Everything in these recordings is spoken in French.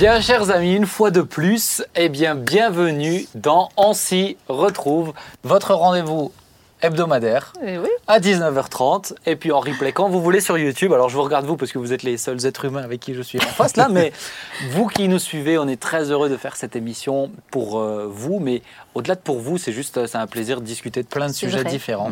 Bien, chers amis, une fois de plus, eh bien, bienvenue dans On s'y retrouve, votre rendez-vous hebdomadaire Eh oui. à 19h30 et puis en replay quand vous voulez sur YouTube. Alors je vous regarde vous parce que vous êtes les seuls êtres humains avec qui je suis en face là, mais vous qui nous suivez, on est très heureux de faire cette émission pour euh, vous, mais au-delà de pour vous, c'est juste euh, c'est un plaisir de discuter de plein de sujets vrai. différents.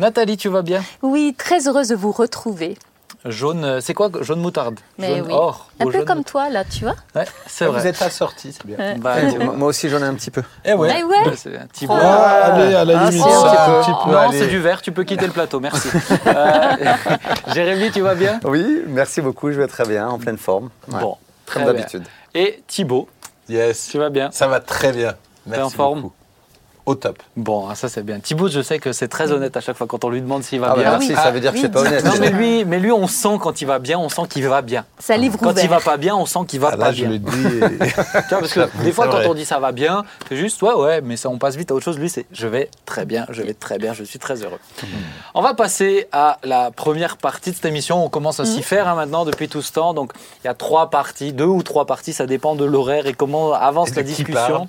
Nathalie, tu vas bien? Oui, très heureuse de vous retrouver. Jaune, euh, c'est quoi Jaune moutarde? Mais Jaune oui. or Un peu jaune comme toi, là, tu vois. Ouais, c'est Vous vrai. n'êtes pas sorti, c'est bien. Bah, moi aussi, j'en ai un petit peu. eh ouais. Ouais. Ouais, c'est un petit peu. Ah, allez, à la Ah, limite, ça, peu. Non, c'est du vert, tu peux quitter le plateau, merci. Euh, Jérémy, tu vas bien? Oui, merci beaucoup, je vais très bien, en pleine forme. Ouais, Bon, comme très bien. d'habitude. Et Thibaut, Yes. tu vas bien? Ça va très bien. Merci en forme? beaucoup. Au top. Bon, ah, ça c'est bien. Thibaut, je sais que c'est très honnête à chaque fois quand on lui demande s'il va Ah, bah, bien. merci, ça veut dire que c'est pas honnête. Non, mais lui, mais lui, on sent quand il va bien, on sent qu'il va bien. Ça livre Quand ouvert. il va pas bien, on sent qu'il va Ah, pas là, je bien. le dis. et- Tu vois, parce que des fois, quand on dit ça va bien, c'est juste, ouais, ouais, mais ça, on passe vite à autre chose. Lui, c'est je vais très bien, je vais très bien, je suis très heureux. On va passer à la première partie de cette émission. On commence à s'y faire hein, maintenant depuis tout ce temps. Donc, il y a trois parties, deux ou trois parties, ça dépend de l'horaire et comment avance Et la discussion.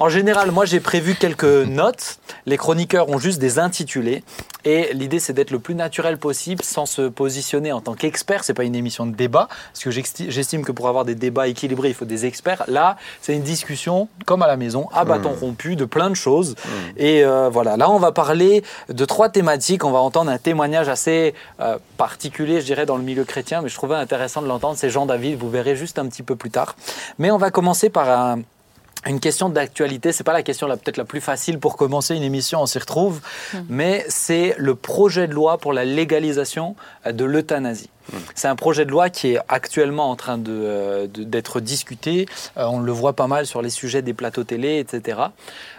En général, moi, j'ai prévu quelques notes. Les chroniqueurs ont juste des intitulés. Et l'idée, c'est d'être le plus naturel possible sans se positionner en tant qu'expert. C'est pas une émission de débat, parce que j'esti- j'estime que pour avoir des débats équilibrés, il faut des experts. Là, c'est une discussion comme à la maison, à bâton rompu, de plein de choses. Et euh, voilà, là, on va parler de trois thématiques. On va entendre un témoignage assez euh, particulier, je dirais, dans le milieu chrétien, mais je trouvais intéressant de l'entendre. C'est Jean David, vous verrez juste un petit peu plus tard. Mais on va commencer par un, une question d'actualité, c'est pas la question la- peut-être la plus facile pour commencer une émission, on s'y retrouve, mais c'est le projet de loi pour la légalisation de l'euthanasie. C'est un projet de loi qui est actuellement en train de, euh, de- d'être discuté. Euh, on le voit pas mal sur les sujets des plateaux télé, etc.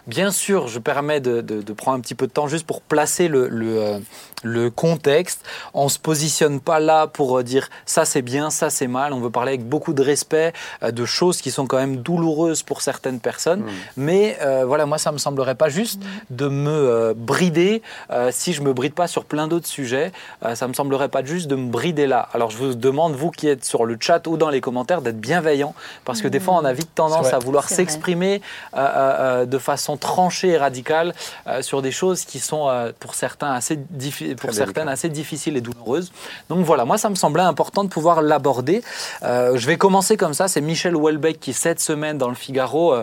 Bien sûr, je permets de, de- de prendre un petit peu de temps juste pour placer le, le, euh, le contexte. On se positionne pas là pour dire ça c'est bien, ça c'est mal. On veut parler avec beaucoup de respect de choses qui sont quand même douloureuses pour certaines personnes. Mais euh, voilà, moi ça me semblerait pas juste de me euh, brider euh, si je me bride pas sur plein d'autres sujets. Euh, ça me semblerait pas juste de me brider là. Alors je vous demande vous qui êtes sur le chat ou dans les commentaires d'être bienveillant parce que des fois on a vite tendance à vouloir s'exprimer euh, euh, euh, de façon tranchée et radicale euh, sur des choses qui sont euh, pour certains assez diffi- pour certaines assez difficiles et douloureuses. Donc voilà, moi ça me semblait important de pouvoir l'aborder. Euh, je vais commencer comme ça. C'est Michel Houellebecq qui cette semaine dans le Figaro,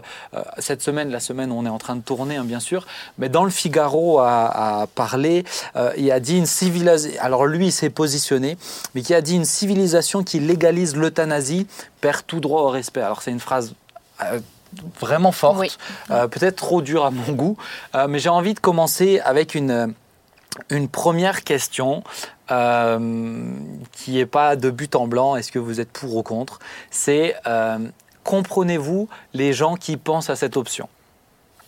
cette semaine, la semaine où on est en train de tourner hein, bien sûr, mais dans le Figaro a, a parlé. euh, il a dit une civilisation. Alors lui il s'est positionné, mais qui a dit une civilisation qui légalise l'euthanasie perd tout droit au respect. Alors c'est une phrase. euh, vraiment forte, Oui. euh, peut-être trop dure à mon goût, euh, mais j'ai envie de commencer avec une, une première question qui n'est pas de but en blanc, est-ce que vous êtes pour ou contre? C'est comprenez-vous les gens qui pensent à cette option?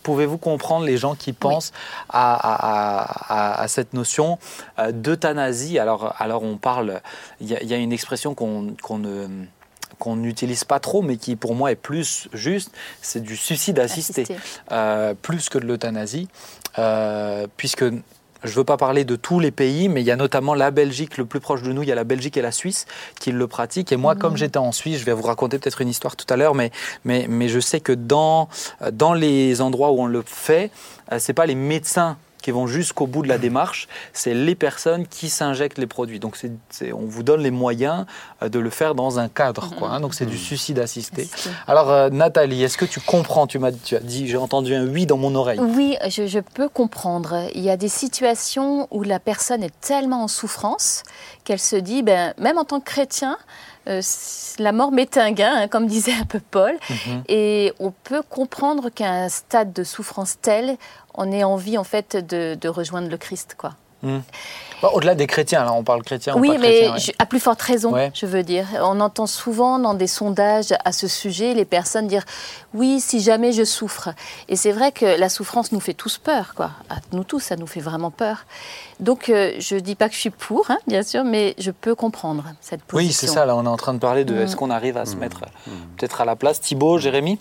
Pouvez-vous comprendre les gens qui pensent à, à- à- à cette notion euh, d'euthanasie? Alors, alors on parle, il y, a- il y a une expression qu'on qu'on ne qu'on n'utilise pas trop, mais qui pour moi est plus juste, c'est du suicide assisté, Assisté. euh, plus que de l'euthanasie, euh, puisque je ne veux pas parler de tous les pays, mais il y a notamment la Belgique, le plus proche de nous, il y a la Belgique et la Suisse qui le pratiquent. Et moi, comme j'étais en Suisse, je vais vous raconter peut-être une histoire tout à l'heure, mais, mais, mais je sais que dans, dans les endroits où on le fait, euh, c'est pas les médecins qui vont jusqu'au bout de la démarche, c'est les personnes qui s'injectent les produits. Donc on vous donne les moyens euh, de le faire dans un cadre. Quoi, hein. Donc c'est du suicide assisté. Assisté. Alors euh, Nathalie, est-ce que tu comprends? Tu, m'as, tu as dit, j'ai entendu un oui dans mon oreille. Oui, je, je peux comprendre. Il y a des situations où la personne est tellement en souffrance qu'elle se dit, ben, même en tant que chrétien, euh, la mort m'est un gain, hein, comme disait un peu Paul. Mhm. Et on peut comprendre qu'à un stade de souffrance tel, on ait envie en fait de, de rejoindre le Christ, quoi. Bon, au-delà des chrétiens, là on parle chrétien ou Oui, pas mais chrétien. ouais. je- à plus forte raison, Ouais. je veux dire. On entend souvent dans des sondages à ce sujet les personnes dire oui, si jamais je souffre. Et c'est vrai que la souffrance nous fait tous peur, quoi. À nous tous, ça nous fait vraiment peur. Donc, euh, je dis pas que je suis pour, hein, bien sûr, mais je peux comprendre cette position. Oui, c'est ça, là on est en train de parler de Mm. est-ce qu'on arrive à se mettre euh, peut-être à la place. Thibaut, Jérémy?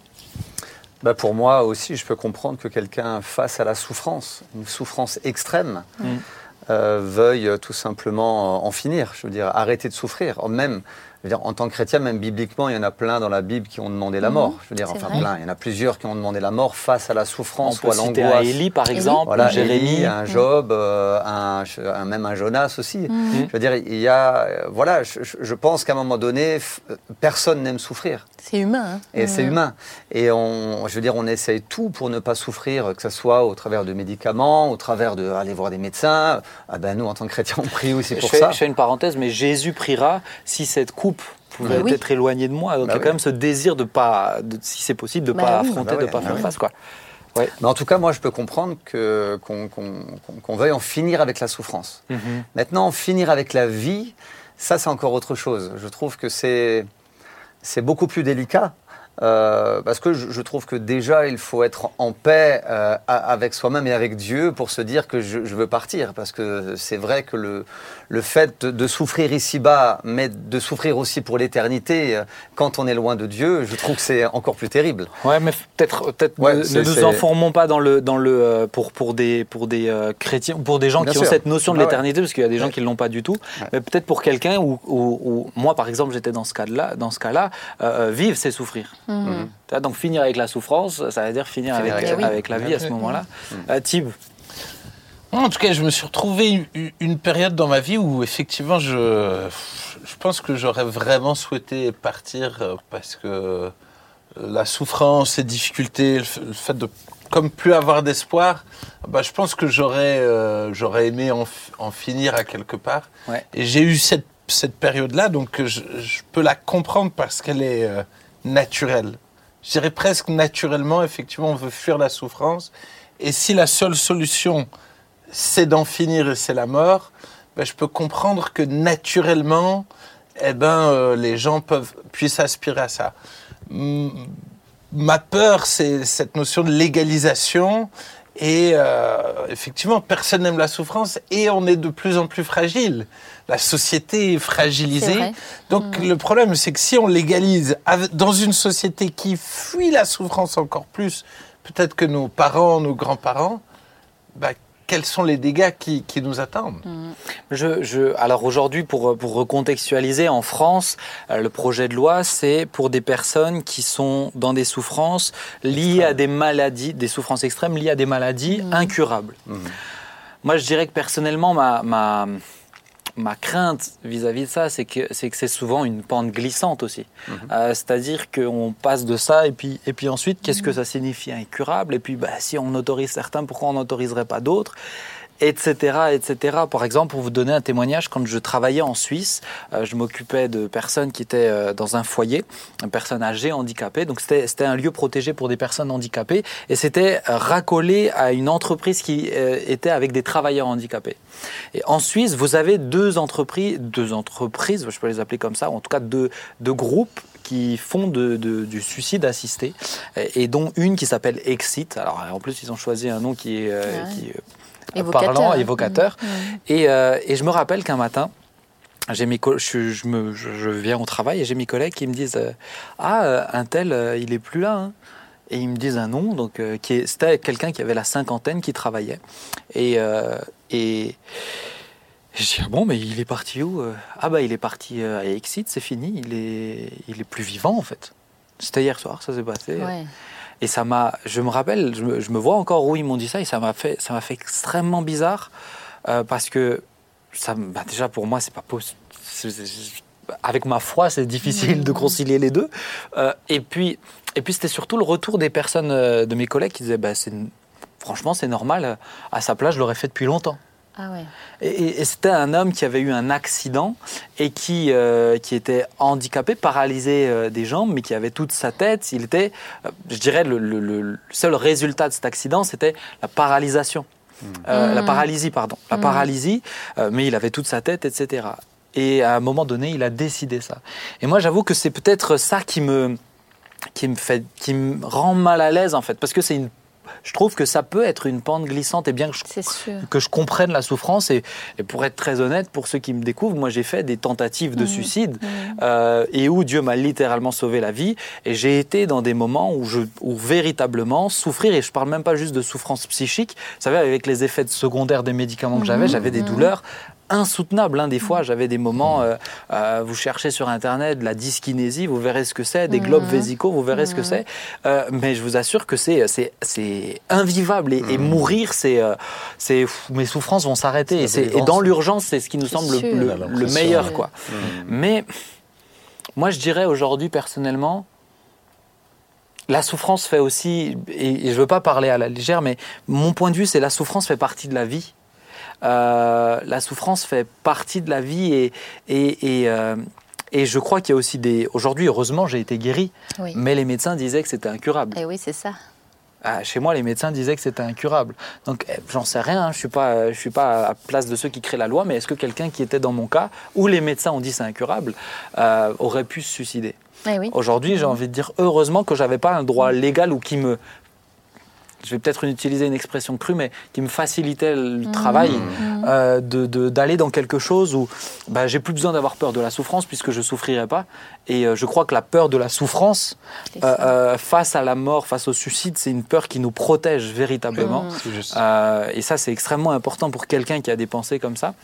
Bah pour moi aussi, je peux comprendre que quelqu'un face à la souffrance, une souffrance extrême, Mm. Euh, veuille tout simplement en finir. Je veux dire, arrêter de souffrir. Même je veux dire, en tant que chrétien, même bibliquement, il y en a plein dans la Bible qui ont demandé la Mhm, mort. Je veux dire, enfin vrai. plein. Il y en a plusieurs qui ont demandé la mort face à la On souffrance ou peut à citer un l'angoisse. Élie, par exemple, Voilà, Jérémie. Élie, un Job, euh, un, un- même un Jonas aussi. Mhm. Je veux dire, il y a, euh, voilà, je, pense qu'à un moment donné, f- personne n'aime souffrir. C'est humain. hein. Et c'est Mhm. humain. Et on, je veux dire, on essaye tout pour ne pas souffrir, que ce soit au travers de médicaments, au travers de aller voir des médecins. Ah ben nous, en tant que chrétiens, on prie aussi Je pour fais, ça. je fais une parenthèse, mais Jésus priera si cette coupe pouvait Bah oui. être éloignée de moi. Donc Bah il y a oui. quand même ce désir de pas, de- si c'est possible, de Bah pas oui. affronter, Bah de ouais, pas bah faire face, quoi. Mais en tout cas, moi, je peux comprendre que- qu'on qu'on- qu'on- qu'on veuille en finir avec la souffrance. Mhm. Maintenant, en finir avec la vie, ça, c'est encore autre chose. Je trouve que c'est c'est beaucoup plus délicat. Euh, parce que je, je trouve que déjà, il faut être en paix euh, avec soi-même et avec Dieu pour se dire que je, je veux partir. Parce que c'est vrai que le, le fait de, de souffrir ici-bas, mais de souffrir aussi pour l'éternité, euh, quand on est loin de Dieu, je trouve que c'est encore plus terrible. Ouais, mais peut-être, peut-être Ouais, ne, ne nous enfermons pas dans le, dans le, euh, pour, pour des, pour des euh, chrétiens, pour des gens Bien qui ont cette notion de Ah ouais. l'éternité, parce qu'il y a des gens Ouais. qui l'ont pas du tout. Ouais. Mais peut-être pour quelqu'un où, où- où- moi, par exemple, j'étais dans ce cas-là, dans ce euh, euh, vivre, c'est souffrir. Vois, Donc finir avec la souffrance, ça veut dire finir, Finir avec, avec la avec, vie. la vie à ce Ok. moment-là. Mm. Euh, Thib, En tout cas, je me suis retrouvé une, période dans ma vie où effectivement, je, je pense que j'aurais vraiment souhaité partir euh, parce que euh, la souffrance, les difficultés, le, fait de comme plus avoir d'espoir, bah, je pense que j'aurais euh, j'aurais aimé en, finir à quelque part. Ouais. Et j'ai eu cette, cette période-là, donc euh, je, je peux la comprendre parce qu'elle est euh, naturelle. Je dirais presque naturellement, effectivement, on veut fuir la souffrance. Et si la seule solution, c'est d'en finir et c'est la mort, ben, je peux comprendre que naturellement, eh ben, euh, les gens peuvent, puissent aspirer à ça. Ma peur, c'est cette notion de légalisation. Et euh, effectivement, personne n'aime la souffrance et on est de plus en plus fragile. La société est fragilisée. Donc le problème, c'est que si on légalise dans une société qui fuit la souffrance encore plus, peut-être que nos parents, nos grands-parents, bah, quels sont les dégâts qui, qui nous attendent? Je, je, alors aujourd'hui, pour, pour recontextualiser, en France, euh, le projet de loi, c'est pour des personnes qui sont dans des souffrances liées à des maladies, des souffrances extrêmes liées à des maladies incurables. Mhm. Moi, je dirais que personnellement, ma, ma, ma crainte vis-à-vis de ça, c'est que c'est que c'est souvent une pente glissante aussi. Mhm. Euh, C'est-à-dire qu'on passe de ça et puis, et puis ensuite, qu'est-ce que ça signifie incurable? Et puis, bah, si on autorise certains, pourquoi on n'autoriserait pas d'autres? Etc., etc. Par exemple, pour vous donner un témoignage, quand je travaillais en Suisse, euh, je m'occupais de personnes qui étaient euh, dans un foyer, une personne âgée, handicapée. Donc c'était un lieu protégé pour des personnes handicapées et c'était euh, racolé à une entreprise qui euh, était avec des travailleurs handicapés. Et en Suisse, vous avez deux entreprises, deux entreprises, je peux les appeler comme ça, ou en tout cas deux, deux groupes qui font de, de- du suicide assisté, et, dont une qui s'appelle Exit. Alors en plus, ils ont choisi un nom qui est, euh, Ouais. qui est Évocateur, parlant, évocateur. Et, euh, et je me rappelle qu'un matin, j'ai mes je, je me, je, viens au travail et j'ai mes collègues qui me disent euh, Ah, euh, un tel, euh, il est plus là. hein. Et ils me disent un nom, donc qui c'était quelqu'un qui avait la cinquantaine qui travaillait. Et, et je dis ah bon, mais il est parti où Ah bah il est parti à Exit, c'est fini. Il est, il est plus vivant en fait. C'était hier soir, ça s'est passé. Ouais. Et ça m'a, je me rappelle, je me, je me vois encore où ils m'ont dit ça et ça m'a fait, ça m'a fait extrêmement bizarre euh, parce que ça, bah déjà pour moi c'est pas possible. Avec ma foi, c'est difficile de concilier les deux. Euh, et puis, et puis c'était surtout le retour des personnes, euh, de mes collègues qui disaient, bah, c'est, franchement c'est normal. À sa place, je l'aurais fait depuis longtemps. Ah ouais. Et, et- et c'était un homme qui avait eu un accident et qui, euh, qui était handicapé, paralysé euh, des jambes, mais qui avait toute sa tête. Il était, euh, je dirais, le, le- seul résultat de cet accident, c'était la paralysation. Euh, Mm. La paralysie, pardon. La Mm. paralysie, euh, mais il avait toute sa tête, etc. Et à un moment donné, il a décidé ça. Et moi, j'avoue que c'est peut-être ça qui me, qui me fait, qui me rend mal à l'aise en fait, parce que c'est une, je trouve que ça peut être une pente glissante et bien que je que je comprenne la souffrance. Et, et pour être très honnête, pour ceux qui me découvrent, moi j'ai fait des tentatives de Mhm. suicide Mhm. euh, et où Dieu m'a littéralement sauvé la vie. Et j'ai été dans des moments où, je, où véritablement souffrir, et je parle même pas juste de souffrance psychique, vous savez, avec les effets secondaires des médicaments que j'avais, Mhm. j'avais des douleurs insoutenable. hein. Des fois, j'avais des moments, euh, euh, vous cherchez sur Internet de la dyskinésie, vous verrez ce que c'est, des globes vésicaux, vous verrez ce que c'est. Euh, mais je vous assure que c'est, c'est, c'est invivable. Et, et mourir, c'est, euh, mes souffrances vont s'arrêter. Et, dans l'urgence, c'est ce qui nous semble sûr. le, meilleur. Quoi. Mm. Mais moi, je dirais aujourd'hui, personnellement, la souffrance fait aussi, et, et je veux pas parler à la légère, mais mon point de vue, c'est la souffrance fait partie de la vie. Euh, la souffrance fait partie de la vie et, et, et, euh, et je crois qu'il y a aussi des... Aujourd'hui, heureusement, j'ai été guéri, Oui. mais les médecins disaient que c'était incurable. Et oui, c'est ça. Ah, chez moi, les médecins disaient que c'était incurable. Donc, eh, j'en sais rien. hein. Je suis pas, je suis pas à la place de ceux qui créent la loi, mais est-ce que quelqu'un qui était dans mon cas, où les médecins ont dit c'est incurable, euh, aurait pu se suicider? Eh oui. Aujourd'hui, j'ai envie de dire heureusement que j'avais pas un droit légal ou qui me je vais peut-être utiliser une expression crue, mais qui me facilitait le travail euh, de- de- d'aller dans quelque chose où bah, j'ai plus besoin d'avoir peur de la souffrance puisque je souffrirai pas. Et euh, je crois que la peur de la souffrance euh, euh, face à la mort, face au suicide, c'est une peur qui nous protège véritablement. Euh, et ça, c'est extrêmement important pour quelqu'un qui a des pensées comme ça.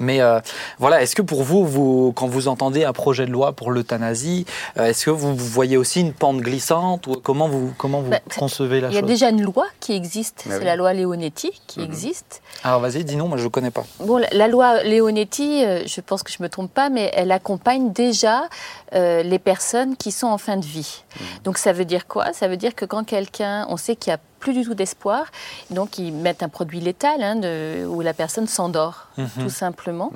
Mais euh, voilà, est-ce que pour vous, vous, quand vous entendez un projet de loi pour l'euthanasie, euh, est-ce que vous, vous voyez aussi une pente glissante ou comment vous, comment vous Bah, concevez la Il y a chose? déjà une loi qui existe, Ah c'est oui. la loi Leonetti qui Mhm. existe. Alors vas-y, dis non, moi je ne connais pas. Bon, la- la loi Leonetti, euh, je pense que je me trompe pas, mais elle accompagne déjà euh, les personnes qui sont en fin de vie. Donc ça veut dire quoi? Ça veut dire que quand quelqu'un, on sait qu'il n'y a plus du tout d'espoir, donc ils mettent un produit létal hein, de- où la personne s'endort, Mhm. tout simplement.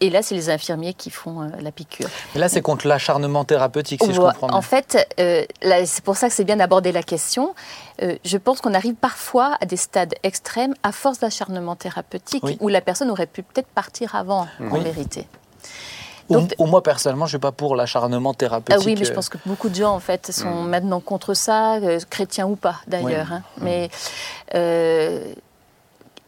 Et là, c'est les infirmiers qui font euh, la piqûre. Mais là, c'est contre l'acharnement thérapeutique, si je comprends bien. En fait, euh, c'est pour ça que c'est bien d'aborder la question. Euh, je pense qu'on arrive parfois à des stades extrêmes à force d'acharnement thérapeutique Oui. où la personne aurait pu peut-être partir avant, en vérité. Donc- ou moi, personnellement, je ne suis pas pour l'acharnement Ah thérapeutique. oui, mais je euh, pense que beaucoup de gens, en fait, sont maintenant contre ça, euh, chrétiens ou pas, d'ailleurs. hein. Mais euh,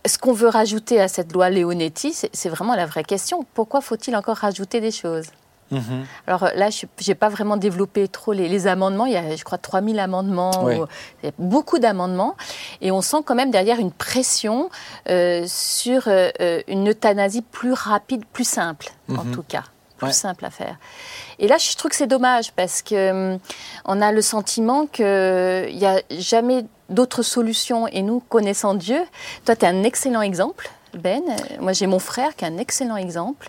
ce qu'on veut rajouter à cette loi Leonetti, c'est vraiment la vraie question. Pourquoi faut-il encore rajouter des choses? Mhm. Alors là, je n'ai pas vraiment développé trop les, les amendements. Il y a, je crois, 3000 amendements. Oui. ou- il y a beaucoup d'amendements. Et on sent quand même derrière une pression euh, sur euh, une euthanasie plus rapide, plus simple, en Mhm. tout cas. Plus Ouais. simple à faire. Et là, je trouve que c'est dommage parce que hum, on a le sentiment qu'il n'y a jamais d'autre solution. Et nous, connaissant Dieu, toi, tu es un excellent exemple, Ben. Euh, Moi, j'ai mon frère qui est un excellent exemple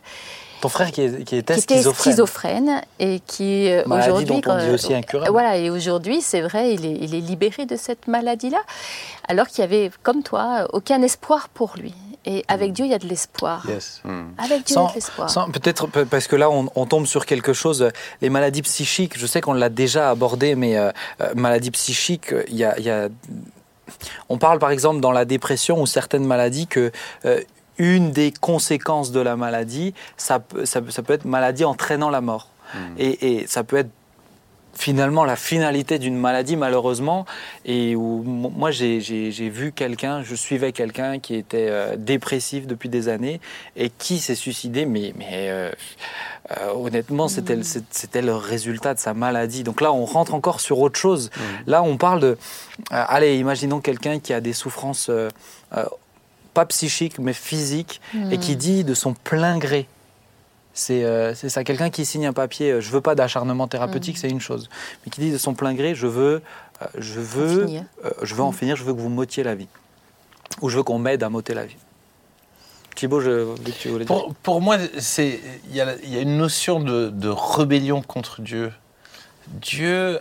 Ton frère qui, est- qui était qui était schizophrène. schizophrène et qui euh, aujourd'hui incurable. voilà et aujourd'hui c'est vrai il est, il est libéré de cette maladie là alors qu'il y avait comme toi aucun espoir pour lui et avec Dieu il y a de l'espoir Yes. avec Dieu il y a de l'espoir Peut-être parce que là, on, on tombe sur quelque chose. euh, Les maladies psychiques, je sais qu'on l'a déjà abordé, mais euh, euh, maladies psychiques, il y a, il y a- On parle par exemple dans la dépression ou certaines maladies que. euh, une des conséquences de la maladie, ça peut, ça, peut- ça peut être maladie entraînant la mort. Et, et ça peut être finalement la finalité d'une maladie malheureusement et où mo- moi j'ai- vu quelqu'un, je suivais quelqu'un qui était euh, dépressif depuis des années et qui s'est suicidé mais, mais euh, euh, honnêtement c'était le- c'est- c'était le résultat de sa maladie. Donc là on rentre encore sur autre chose. Là on parle de... allez imaginons quelqu'un qui a des souffrances pas psychiques mais physiques et qui dit de son plein gré c'est euh, c'est ça, quelqu'un qui signe un papier, euh, je veux pas d'acharnement thérapeutique, c'est une chose, mais qui dit de son plein gré, je veux, euh, je veux, euh, je veux en finir, je veux que vous m'ôtiez la vie, ou je veux qu'on m'aide à m'ôter la vie. Thibaut, je, tu voulais dire. Pour, pour moi, c'est il y, a- il y a une notion de, de rébellion contre Dieu. Dieu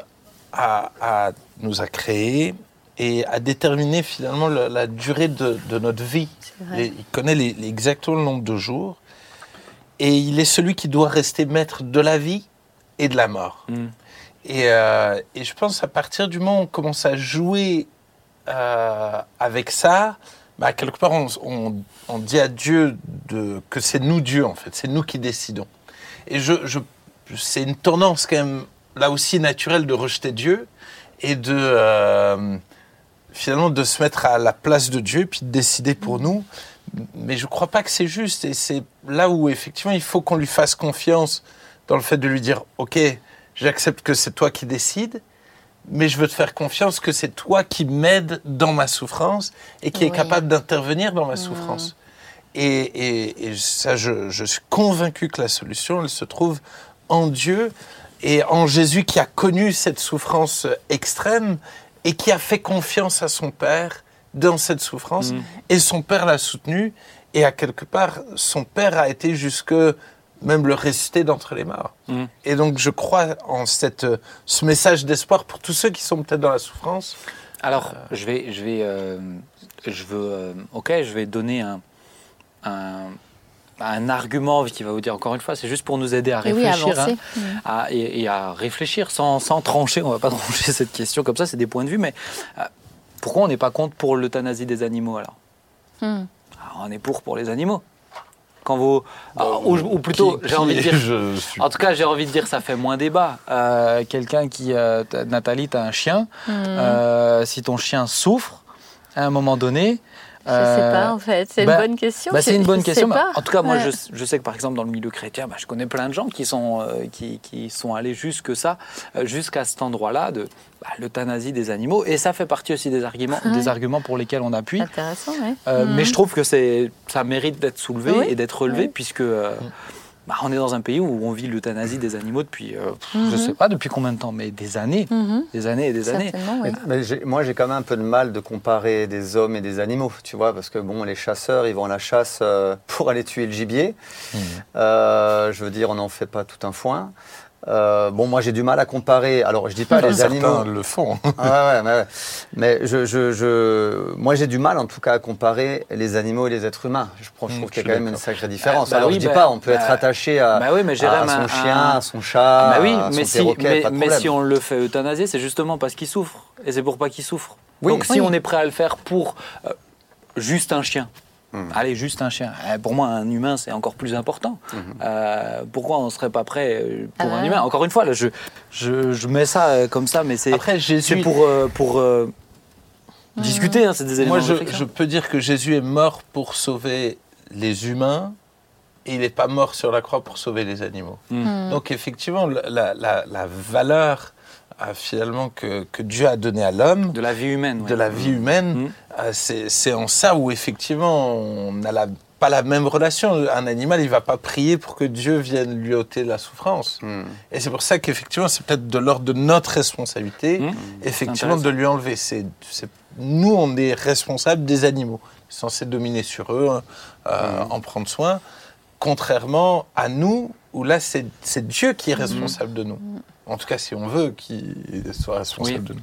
a, a- nous a créés et a déterminé finalement la, la durée de, de notre vie. Il connaît les- exactement le nombre de jours et il est celui qui doit rester maître de la vie et de la mort. Mm. Et, euh, et je pense à partir du moment où on commence à jouer euh, avec ça, bah, quelque part on, on- on dit à Dieu de, que c'est nous Dieu en fait, c'est nous qui décidons. Et je, je- c'est une tendance quand même là aussi naturelle de rejeter Dieu et de euh, finalement de se mettre à la place de Dieu puis de décider pour nous. Mais je ne crois pas que c'est juste. Et c'est là où effectivement il faut qu'on lui fasse confiance dans le fait de lui dire ok j'accepte que c'est toi qui décides mais je veux te faire confiance que c'est toi qui m'aides dans ma souffrance et qui est capable d'intervenir dans ma souffrance. Et, et- et ça, je, je suis convaincu que la solution, elle se trouve en Dieu et en Jésus qui a connu cette souffrance extrême et qui a fait confiance à son Père dans cette souffrance. Mhm. Et son Père l'a soutenu. Et à quelque part, son Père a été jusque même le ressusciter d'entre les morts. Mhm. Et donc, je crois en cette, ce message d'espoir pour tous ceux qui sont peut-être dans la souffrance. Alors, je vais, je vais, euh, je veux, euh, ok, je vais donner un, un, un argument qui va vous dire encore une fois, c'est juste pour nous aider à Et oui, réfléchir, avancer. hein, à- et, et à réfléchir sans, sans trancher. On va pas trancher cette question comme ça, c'est des points de vue, mais euh, pourquoi on n'est pas contre pour l'euthanasie des animaux alors Hmm. Ah, On est pour pour les animaux. Quand vous, ah, ou, ou plutôt, j'ai envie de dire, je suis en tout cas, j'ai envie de dire, ça fait moins débat. Euh, Quelqu'un qui, euh, t'as- Nathalie, tu as un chien. Hmm. Euh, si ton chien souffre, à un moment donné. Je sais euh, pas en fait, c'est bah- une bonne question. bah, c'est Je- une bonne question. En tout cas, moi, Ouais. je, je sais que par exemple, dans le milieu chrétien, bah, je connais plein de gens qui sont, euh, qui, qui sont allés jusque ça, euh, jusqu'à cet endroit-là de bah, l'euthanasie des animaux. Et ça fait partie aussi des arguments, Ouais. des arguments pour lesquels on appuie. Intéressant, oui. Euh, Mhm. Mais je trouve que ça mérite d'être soulevé Oui. et d'être relevé, Oui. puisque euh, bah, on est dans un pays où on vit l'euthanasie des animaux depuis, euh, pff, je Mhm. sais pas depuis combien de temps, mais des années, Mhm. des années et des années. Certainement, oui. Mais j'ai- moi, j'ai quand même un peu de mal de comparer des hommes et des animaux, tu vois, parce que bon, les chasseurs, ils vont à la chasse euh, pour aller tuer le gibier. Euh, je veux dire, on n'en fait pas tout un foin. Euh, bon, moi, j'ai du mal à comparer. Alors, je dis pas les Certains animaux. le font. Ah ouais, ouais, ouais. Mais je, je, je- moi, j'ai du mal, en tout cas, à comparer les animaux et les êtres humains. Je, Mm, trouve qu'il y a quand même une sacrée différence. bah Alors, oui, je dis bah, pas, on peut bah, être attaché à, oui, mais à Jérém, son un- chien, un- à son chat, Bah oui, à son mais si, perroquet, mais, pas de mais problème. si on le fait euthanasier, c'est justement parce qu'il souffre. Et c'est pour pas qu'il souffre. Oui. Donc si on est prêt à le faire pour euh, juste un chien, Hmm. allez, juste un chien. Eh, Pour moi, un humain, c'est encore plus important. Mhm. Euh, pourquoi on ne serait pas prêt euh, pour Ah un humain? Encore une fois, là, je, je, je mets ça euh, comme ça, mais c'est Après, Jésus, c'est pour, euh, pour euh, discuter, hein, c'est des éléments Moi, de je, peux dire que Jésus est mort pour sauver les humains et il n'est pas mort sur la croix pour sauver les animaux. Mhm. Donc, effectivement, la, la- la- la valeur euh, finalement que, que Dieu a donnée à l'homme, De la vie humaine. ouais. de la vie humaine, Mhm. euh, c'est en ça où effectivement on n'a pas la même relation. Un animal, il va pas prier pour que Dieu vienne lui ôter la souffrance. Hmm. Et c'est pour ça qu'effectivement, c'est peut-être de l'ordre de notre responsabilité, effectivement, de lui enlever. C'est, nous, on est responsables des animaux, censés dominer sur eux, euh, Mhm. en prendre soin, contrairement à nous, où là, c'est, c'est Dieu qui est responsable de nous. En tout cas, si on veut qu'il soit responsable Oui. de nous.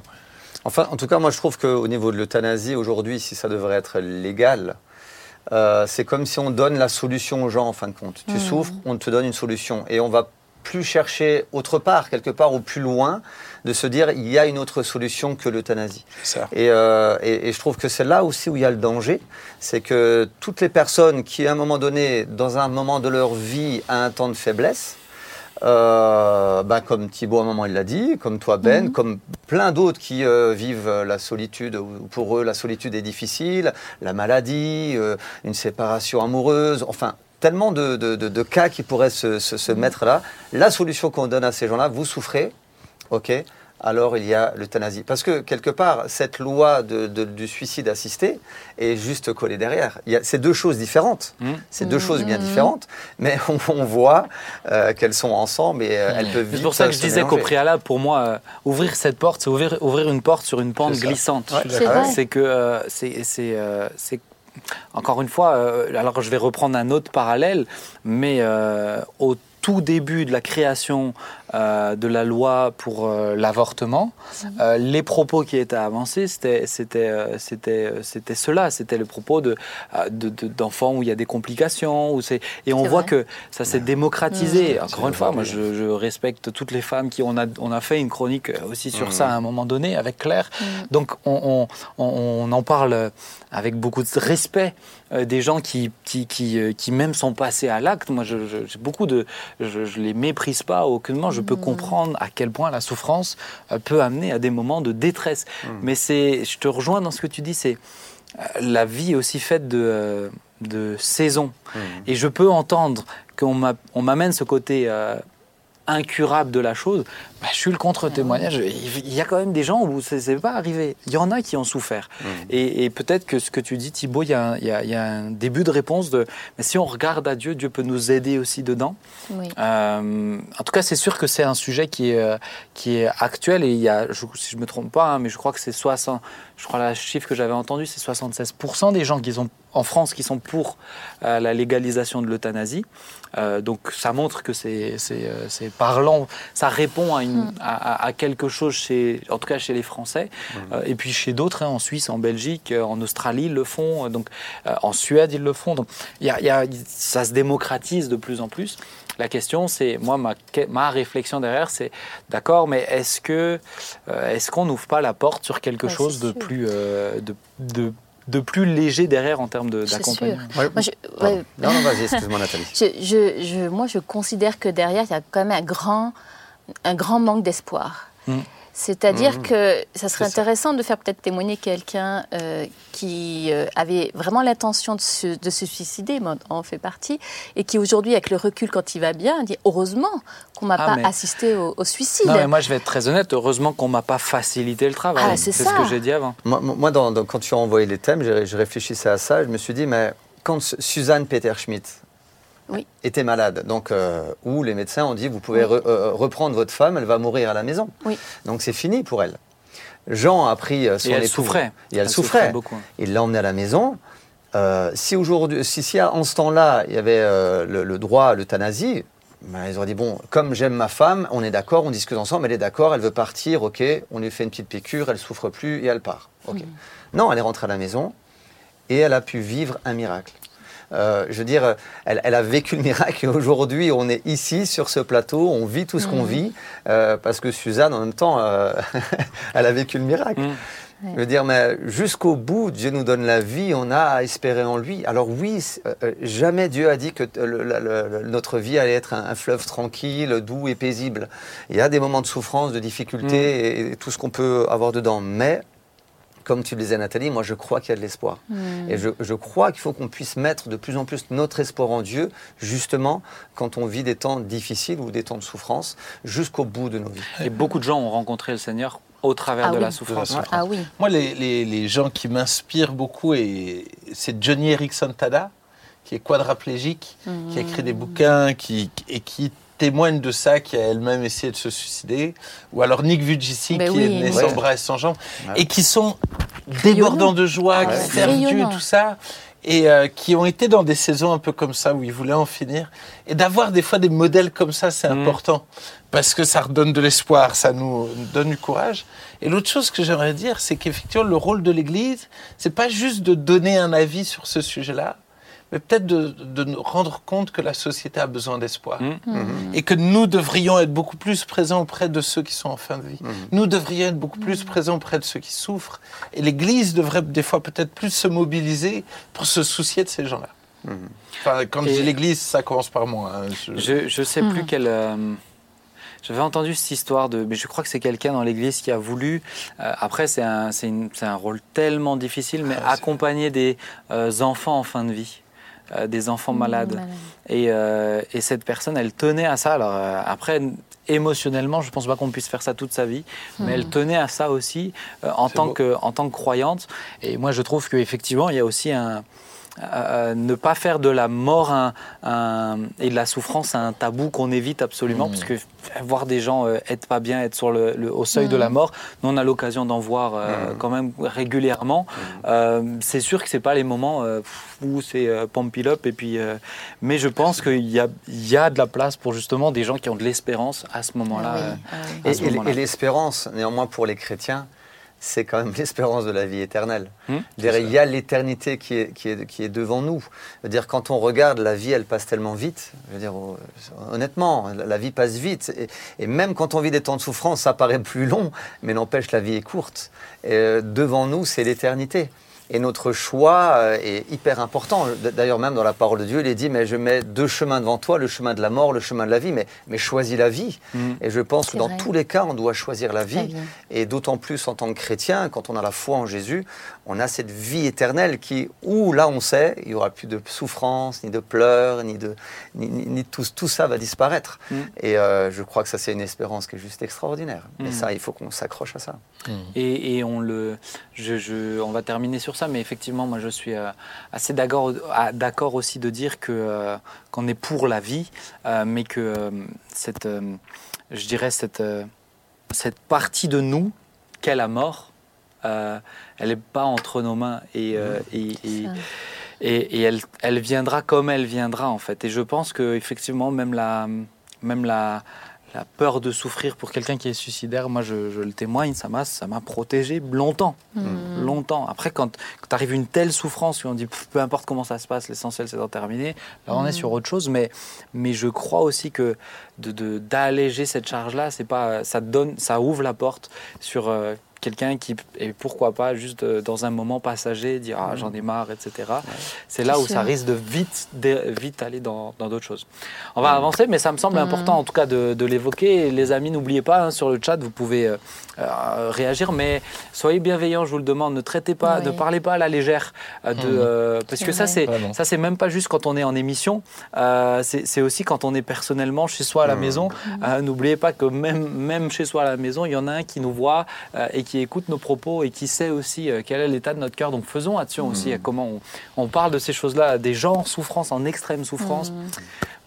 Enfin, en tout cas, moi, je trouve qu'au niveau de l'euthanasie, aujourd'hui, si ça devrait être légal, euh, c'est comme si on donne la solution aux gens, en fin de compte. Tu Mhm. souffres, on te donne une solution. Et on va plus chercher autre part, quelque part au plus loin, de se dire, il y a une autre solution que l'euthanasie. Et, euh, et- et je trouve que c'est là aussi où il y a le danger, c'est que toutes les personnes qui, à un moment donné, dans un moment de leur vie, a un temps de faiblesse, euh, ben, comme Thibaut à un moment il l'a dit, comme toi Ben, Mhm. comme plein d'autres qui euh, vivent la solitude, ou pour eux la solitude est difficile, la maladie, euh, une séparation amoureuse, enfin tellement de, de- de- de cas qui pourraient se, se- se mettre là. La solution qu'on donne à ces gens-là, vous souffrez, ok alors il y a l'euthanasie. Parce que quelque part, cette loi de- de- du suicide assisté est juste collée derrière. Il y a- C'est deux choses différentes. Mhm. C'est deux choses bien différentes, mais on, on voit euh, qu'elles sont ensemble et euh, elles peuvent vite C'est pour ça que je disais qu'au préalable, pour moi, euh, ouvrir cette porte, c'est ouvrir, ouvrir une porte sur une pente glissante. Ouais, C'est ouais. vrai. C'est que euh, c'est c'est, c'est- encore une fois. euh, alors je vais reprendre un autre parallèle, mais euh, au tout début de la création euh, de la loi pour euh, l'avortement, euh, les propos qui étaient avancés, c'était c'était euh, c'était euh, c'était cela, c'était le propos de euh, de- de- d'enfants où il y a des complications, où c'est et on voit vrai. que ça s'est démocratisé. Mmh. Encore une fois, moi je, je respecte toutes les femmes qui on a on a fait une chronique aussi sur Mmh. ça à un moment donné avec Claire. Mm. Donc on, on, on- on en parle avec beaucoup de respect euh, des gens qui, qui, qui, qui même sont passés à l'acte. Moi, je, je- j'ai beaucoup de, je, je les méprise pas aucunement. Je peux comprendre à quel point la souffrance euh, peut amener à des moments de détresse. Mais c'est, je te rejoins dans ce que tu dis. C'est euh, la vie est aussi faite de, euh, de saisons. Mhm. Et je peux entendre qu'on m'a- on m'amène ce côté euh, incurable de la chose, bah, je suis le contre-témoignage. Il y a quand même des gens où c'est n'est pas arrivé. Il y en a qui ont souffert. Mmh. Et, et peut-être que ce que tu dis, Thibault, il y, a un- il y a- il y a un début de réponse de mais si on regarde à Dieu, Dieu peut nous aider aussi dedans. Oui. Euh, en tout cas, c'est sûr que c'est un sujet qui est, euh, qui est actuel et il y a, je, si je me trompe pas, hein, mais je crois que c'est 60, je crois le chiffre que j'avais entendu, c'est 76% des gens qui sont en France qui sont pour euh, la légalisation de l'euthanasie. Euh, donc ça montre que c'est c'est, euh, c'est parlant, ça répond à, une, à, à- quelque chose chez, en tout cas chez les Français, Euh, et puis chez d'autres, hein, en Suisse, en Belgique, en Australie, ils le font, donc euh, en Suède, ils le font. Donc il y a, y a- ça se démocratise de plus en plus. La question, c'est, moi, ma, ma réflexion derrière, c'est, d'accord, mais est-ce que, euh, est-ce qu'on n'ouvre pas la porte sur quelque Ouais, chose de sûr. plus, euh, de, de, de plus léger derrière en termes d'accompagnement Ouais, ouais, Non, non, vas-y, excuse-moi, Nathalie. je, je- je- moi, je considère que derrière, il y a quand même un grand, un grand manque d'espoir. Mm. C'est-à-dire Mm. que ça serait ça. intéressant de faire peut-être témoigner quelqu'un euh, qui euh, avait vraiment l'intention de se, de se suicider, moi, on en fait partie, et qui aujourd'hui, avec le recul, quand il va bien, dit heureusement qu'on m'a Ah, pas mais- assisté au, au suicide. Non, mais moi, je vais être très honnête. Heureusement qu'on m'a pas facilité le travail. Ah, c'est ce que j'ai dit avant. Moi, moi, dans- dans- quand tu as envoyé les thèmes, je réfléchissais à ça. Je me suis dit, mais quand Su- Suzanne Peter-Schmidt Oui. était malade, donc euh, où les médecins ont dit, vous pouvez Oui. re- euh, reprendre votre femme, elle va mourir à la maison. Oui. Donc c'est fini pour elle. Jean a pris euh, son Et elle époux. souffrait. Et elle, souffrait. beaucoup. Il l'a emmené à la maison. Euh, si aujourd'hui, si, si en ce temps-là, il y avait euh, le, le droit à l'euthanasie, ben, ils auraient dit bon, comme j'aime ma femme, on est d'accord, on discute ensemble, elle est d'accord, elle veut partir, ok, on lui fait une petite piqûre, elle souffre plus et elle part. Ok. Non, elle est rentrée à la maison et elle a pu vivre un miracle. Euh, je veux dire, elle, elle a vécu le miracle et aujourd'hui, on est ici sur ce plateau, on vit tout ce qu'on vit euh, parce que Suzanne, en même temps, euh, elle a vécu le miracle. Mm. Je veux dire, mais jusqu'au bout, Dieu nous donne la vie, on a à espérer en lui. Alors oui, jamais Dieu a dit que le- le- notre vie allait être un, un fleuve tranquille, doux et paisible. Il y a des moments de souffrance, de difficulté et, et tout ce qu'on peut avoir dedans. Mais, comme tu le disais Nathalie, moi je crois qu'il y a de l'espoir. Mm. Et je, je crois qu'il faut qu'on puisse mettre de plus en plus notre espoir en Dieu, justement quand on vit des temps difficiles ou des temps de souffrance, jusqu'au bout de nos vies. Et beaucoup de gens ont rencontré le Seigneur au travers Ah de oui. la souffrance. De la souffrance. Ah oui. Moi, les, les- les gens qui m'inspirent beaucoup, et c'est Johnny Erickson Tada, qui est quadraplégique, qui a écrit des bouquins qui, et qui témoigne de ça, qui a elle-même essayé de se suicider, ou alors Nick Vujicic, Mais qui oui, est né oui. sans bras et sans jambes, Ouais. et qui sont débordants de joie, Ah qui ouais. servent Dieu et tout ça, et euh, qui ont été dans des saisons un peu comme ça, où ils voulaient en finir. Et d'avoir des fois des modèles comme ça, c'est Mhm. important, parce que ça redonne de l'espoir, ça nous donne du courage. Et l'autre chose que j'aimerais dire, c'est qu'effectivement, le rôle de l'Église, c'est pas juste de donner un avis sur ce sujet-là, mais peut-être de, de nous rendre compte que la société a besoin d'espoir. Mm. Et que nous devrions être beaucoup plus présents auprès de ceux qui sont en fin de vie. Nous devrions être beaucoup plus présents auprès de ceux qui souffrent. Et l'Église devrait des fois peut-être plus se mobiliser pour se soucier de ces gens-là. Enfin, quand je Et- dis l'Église, ça commence par moi. hein. Je- Je je sais plus quelle. euh, J'avais entendu cette histoire de, mais je crois que c'est quelqu'un dans l'église qui a voulu. euh, après, c'est un, rôle tellement difficile, mais Ah, accompagner des euh, enfants en fin de vie, euh, des enfants malades. malade. Et, euh, et cette personne, elle tenait à ça. Alors euh, après, émotionnellement, je pense pas qu'on puisse faire ça toute sa vie, mais elle tenait à ça aussi euh, en tant beau. que en tant que croyante. Et moi, je trouve qu'effectivement, il y a aussi un euh, ne pas faire de la mort un- un- et de la souffrance un tabou qu'on évite absolument, Mmh. parce que voir des gens euh, être pas bien, être sur le, le- au seuil de la mort, nous on a l'occasion d'en voir euh, Mmh. quand même régulièrement. Euh, c'est sûr que c'est pas les moments euh, où c'est euh, et puis, euh, mais je pense qu'il y a, il y a de la place pour justement des gens qui ont de l'espérance à ce moment-là. Oui, oui. à Et, ce et- moment-là. et l'espérance, néanmoins pour les chrétiens, c'est quand même l'espérance de la vie éternelle. Dire, il y a l'éternité qui est, qui, est, qui est devant nous. Je veux dire, quand on regarde, la vie, elle passe tellement vite. Je veux dire, oh, honnêtement, la vie passe vite. Et, et même quand on vit des temps de souffrance, ça paraît plus long, mais n'empêche, la vie est courte. Et, euh, devant nous, c'est l'éternité. Et notre choix euh, est hyper important. D'ailleurs, même dans la parole de Dieu, il est dit, mais je mets deux chemins devant toi, le chemin de la mort, le chemin de la vie, mais, mais choisis la vie. Mm. Et je pense que dans vrai. tous les cas, on doit choisir la vie. Et d'autant plus en tant que chrétien, quand on a la foi en Jésus, on a cette vie éternelle qui, où là on sait, il n'y aura plus de souffrance, ni de pleurs, ni de, ni, ni- ni tout, tout ça va disparaître. Mm. Et euh, je crois que ça c'est une espérance qui est juste extraordinaire. Mm. Et ça, il faut qu'on s'accroche à ça. Et, et on le, je, je- on va terminer sur ça, mais effectivement, moi, je suis euh, assez d'accord, à- d'accord aussi de dire que euh, qu'on est pour la vie, mais que cette, je dirais cette cette partie de nous qu'est la mort, euh, elle n'est pas entre nos mains et, euh, et- et- Ça. et, et elle, elle viendra comme elle viendra en fait. Et je pense que effectivement même la, même la, la peur de souffrir pour quelqu'un qui est suicidaire, moi je, je le témoigne, ça m'a ça m'a protégé longtemps, Mm. longtemps. Après quand, quand arrive une telle souffrance où on dit peu importe comment ça se passe, l'essentiel c'est d'en terminer. Là on est Mm. sur autre chose, mais mais je crois aussi que de de- d'alléger cette charge là, c'est pas ça donne, ça ouvre la porte sur euh, quelqu'un qui, et pourquoi pas, juste euh, dans un moment passager, dire ah, j'en ai marre, etc. C'est là où ça risque de vite, de- vite aller dans d'autres choses. On va avancer, mais ça me semble Mhm. important en tout cas de, de l'évoquer. Les amis, n'oubliez pas, hein, sur le chat, vous pouvez euh, euh, réagir, mais soyez bienveillants, je vous le demande. Ne traitez pas, Oui. ne parlez pas à la légère. euh, de, parce que ça, c'est ça, c'est même pas juste quand on est en émission, c'est aussi quand on est personnellement chez soi à la maison. N'oubliez pas que même, même chez soi à la maison, il y en a un qui nous voit et qui écoute nos propos et qui sait aussi euh, quel est l'état de notre cœur. Donc faisons attention aussi à comment on, on parle de ces choses-là des gens en souffrance, en extrême souffrance. Mm.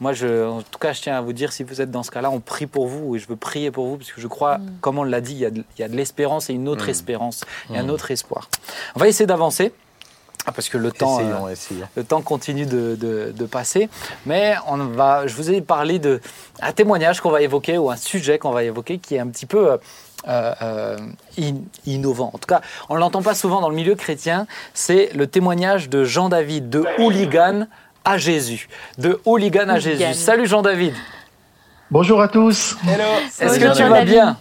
Moi, je, en tout cas, je tiens à vous dire, si vous êtes dans ce cas-là, on prie pour vous et je veux prier pour vous parce que je crois, Mm. comme on l'a dit, il y a de, l'espérance et une autre Mm. espérance et un autre espoir. On va essayer d'avancer. Ah, Parce que le temps, euh, Essayons, le temps continue de, de- de passer. Mais on va, je vous ai parlé de un témoignage qu'on va évoquer ou un sujet qu'on va évoquer qui est un petit peu euh, euh, in- innovant. En tout cas, on ne l'entend pas souvent dans le milieu chrétien. C'est le témoignage de Jean-David, de hooligan à Jésus. De hooligan à Hooligan. Jésus. Salut Jean-David. Bonjour à tous. Est-ce Bonjour, que tu vas bien?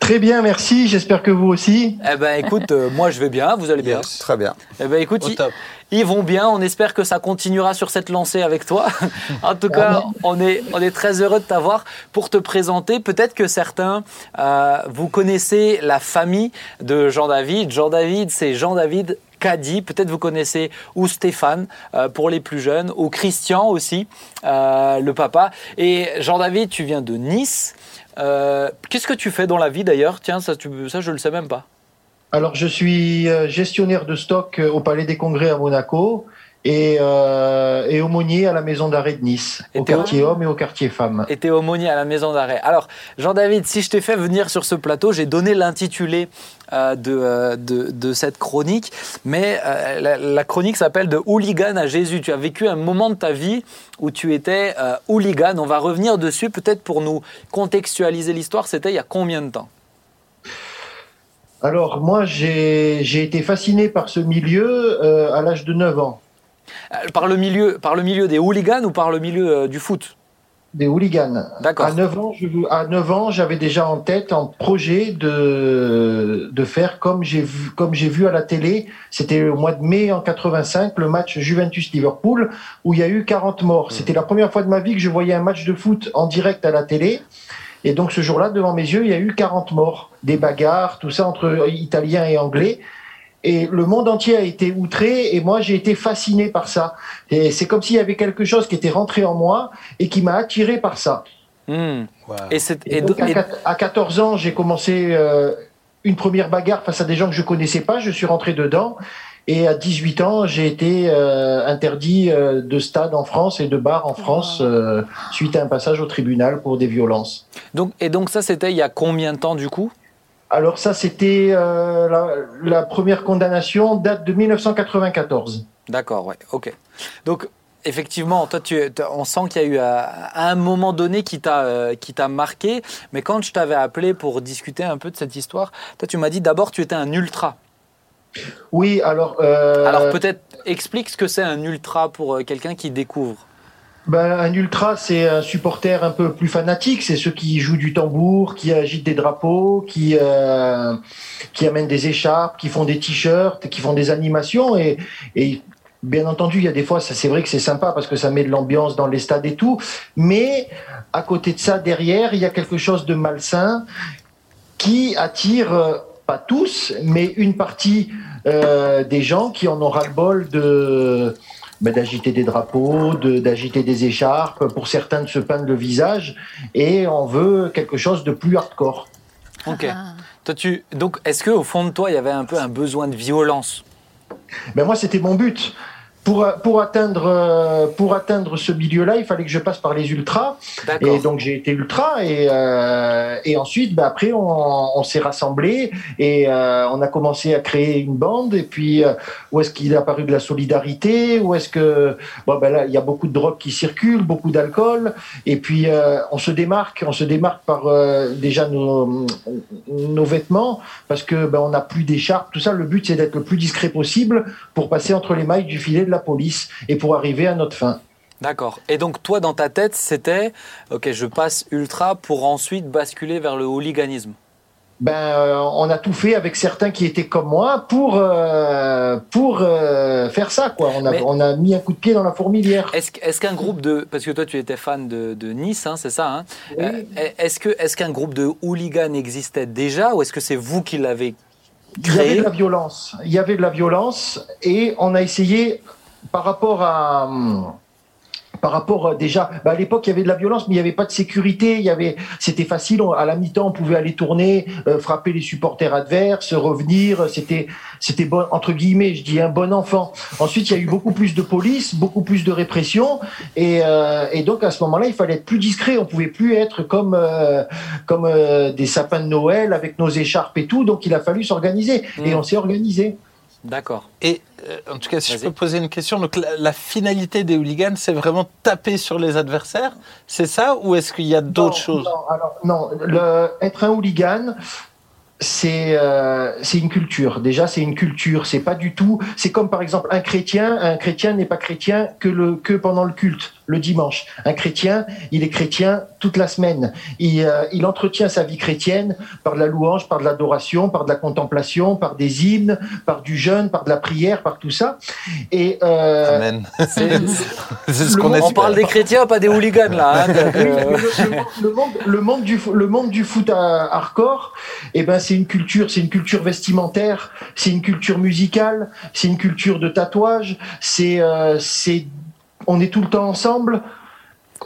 Très bien, merci. J'espère que vous aussi. Eh ben écoute, euh, moi je vais bien, vous allez bien. Yes. Très bien. Eh ben écoute, ils, vont bien. On espère que ça continuera sur cette lancée avec toi. en tout cas, on est, on est très heureux de t'avoir pour te présenter. Peut-être que certains, euh, vous connaissez la famille de Jean-David. Jean-David, c'est Jean-David Caddy. Peut-être vous connaissez ou Stéphane euh, pour les plus jeunes, ou Christian aussi, euh, le papa. Et Jean-David, tu viens de Nice. Euh, Qu'est-ce que tu fais dans la vie d'ailleurs? Tiens, ça, ça je le sais même pas. Alors, je suis euh, gestionnaire de stock euh, au Palais des Congrès à Monaco et, euh, et aumônier à la maison d'arrêt de Nice, Et au t'es- quartier homme et au quartier femme. était aumônier à la maison d'arrêt. Alors, Jean-David, si je t'ai fait venir sur ce plateau, j'ai donné l'intitulé euh, de, euh, de, de cette chronique, mais euh, la, la chronique s'appelle De hooligan à Jésus. Tu as vécu un moment de ta vie où tu étais hooligan. On va revenir dessus, peut-être pour nous contextualiser l'histoire. C'était il y a combien de temps? Alors, moi, j'ai été fasciné par ce milieu à l'âge de 9 ans, par le, milieu, par le milieu des hooligans ou par le milieu euh, du foot? Des hooligans. D'accord. À 9 ans, je, à 9 ans, j'avais déjà en tête un projet de, de faire comme j'ai vu, comme j'ai vu à la télé. C'était au mois de mai en 85, le match Juventus-Liverpool, où il y a eu 40 morts. C'était la première fois de ma vie que je voyais un match de foot en direct à la télé. Et donc ce jour-là, devant mes yeux, il y a eu 40 morts, des bagarres, tout ça entre Italiens et Anglais. Et le monde entier a été outré et moi j'ai été fasciné par ça. Et c'est comme s'il y avait quelque chose qui était rentré en moi et qui m'a attiré par ça. Hmm. Wow. Et, c'est- Et et- donc, à, et- quat- à 14 ans, j'ai commencé euh, une première bagarre face à des gens que je connaissais pas. Je suis rentré dedans. Et à 18 ans, j'ai été euh, interdit euh, de stade en France et de bar en France euh, suite à un passage au tribunal pour des violences. donc, et donc ça, c'était il y a combien de temps du coup? Alors ça, c'était euh, la, la première condamnation date de 1994. D'accord, ouais, ok. Donc, effectivement, toi, tu, on sent qu'il y a eu euh, à un moment donné qui t'a euh, qui t'a marqué, mais quand je t'avais appelé pour discuter un peu de cette histoire, toi, tu m'as dit d'abord tu étais un ultra. Oui, alors. euh, Alors peut-être explique ce que c'est un ultra pour euh, quelqu'un qui découvre. Ben, un ultra, c'est un supporter un peu plus fanatique. C'est ceux qui jouent du tambour, qui agitent des drapeaux, qui euh, amènent des écharpes, qui font des t-shirts, qui font des animations. Et, bien entendu, il y a des fois, c'est vrai que c'est sympa parce que ça met de l'ambiance dans les stades et tout. Mais à côté de ça, derrière, il y a quelque chose de malsain qui attire euh, pas tous, mais une partie euh, des gens qui en ont ras-le-bol de ben, d'agiter des drapeaux, de- d'agiter des écharpes, pour certains de se peindre le visage, et on veut quelque chose de plus hardcore. Ok. Ah. Toi, tu... Donc, est-ce qu'au fond de toi, il y avait un peu un besoin de violence? Ben moi, c'était mon but. Pour, pour, atteindre, euh, pour atteindre ce milieu-là, il fallait que je passe par les ultras. Et donc j'ai été ultra et, euh, et ensuite bah, après on, on s'est rassemblés et euh, on a commencé à créer une bande. Et puis euh, où est-ce qu'il est apparu de la solidarité? Où est-ce que bon ben là il y a beaucoup de drogue qui circulent beaucoup d'alcool. Et puis euh, on se démarque on se démarque par euh, déjà nos, nos vêtements parce que ben, on n'a plus d'écharpe tout ça. Le but c'est d'être le plus discret possible pour passer entre les mailles du filet de la police et pour arriver à notre fin D'accord. Et donc, toi, dans ta tête, c'était Ok, je passe ultra pour ensuite basculer vers le hooliganisme. ben, euh, on a tout fait avec certains qui étaient comme moi pour euh, pour euh, faire ça quoi. On a Mais- on a mis un coup de pied dans la fourmilière. Est-ce est-ce qu'un groupe de. Parce que toi, tu étais fan de, de Nice, hein, c'est ça hein Oui. Est-ce que- est-ce qu'un groupe de hooligans existait déjà ou est-ce que c'est vous qui l'avez Il y avait créé? de la violence. Il y avait de la violence et on a essayé par rapport à hum, par rapport euh, déjà, bah, à l'époque il y avait de la violence, mais il n'y avait pas de sécurité. Il y avait, c'était facile. on- à la mi-temps, on pouvait aller tourner, euh, frapper les supporters adverses, revenir. C'était, c'était bon entre guillemets, je dis un bon enfant. Ensuite, il y a eu beaucoup plus de police, beaucoup plus de répression, et, euh, et donc à ce moment-là, il fallait être plus discret. On pouvait plus être comme euh, comme euh, des sapins de Noël avec nos écharpes et tout. Donc il a fallu s'organiser, et Mm. on s'est organisé. D'accord. Et euh, en tout cas, si je peux poser une question, donc la, la finalité des hooligans, c'est vraiment taper sur les adversaires, c'est ça ou est-ce qu'il y a d'autres choses Non, alors, non le- être un hooligan, c'est euh, c'est une culture. Déjà, c'est une culture. C'est pas du tout. C'est comme par exemple un chrétien. Un chrétien n'est pas chrétien que le que pendant le culte, le dimanche. Un chrétien, il est chrétien toute la semaine. Il, euh, il entretient sa vie chrétienne par de la louange, par de l'adoration, par de la contemplation, par des hymnes, par du jeûne, par de la prière, par tout ça. Et euh, Amen. C'est- ce qu'on. On parle des chrétiens, pas des hooligans, là. hein, euh, le, monde, le monde du fo- le monde du foot à- hardcore, eh ben c'est une culture, c'est une culture vestimentaire, c'est une culture musicale, c'est une culture de tatouage, c'est euh, c'est on est tout le temps ensemble.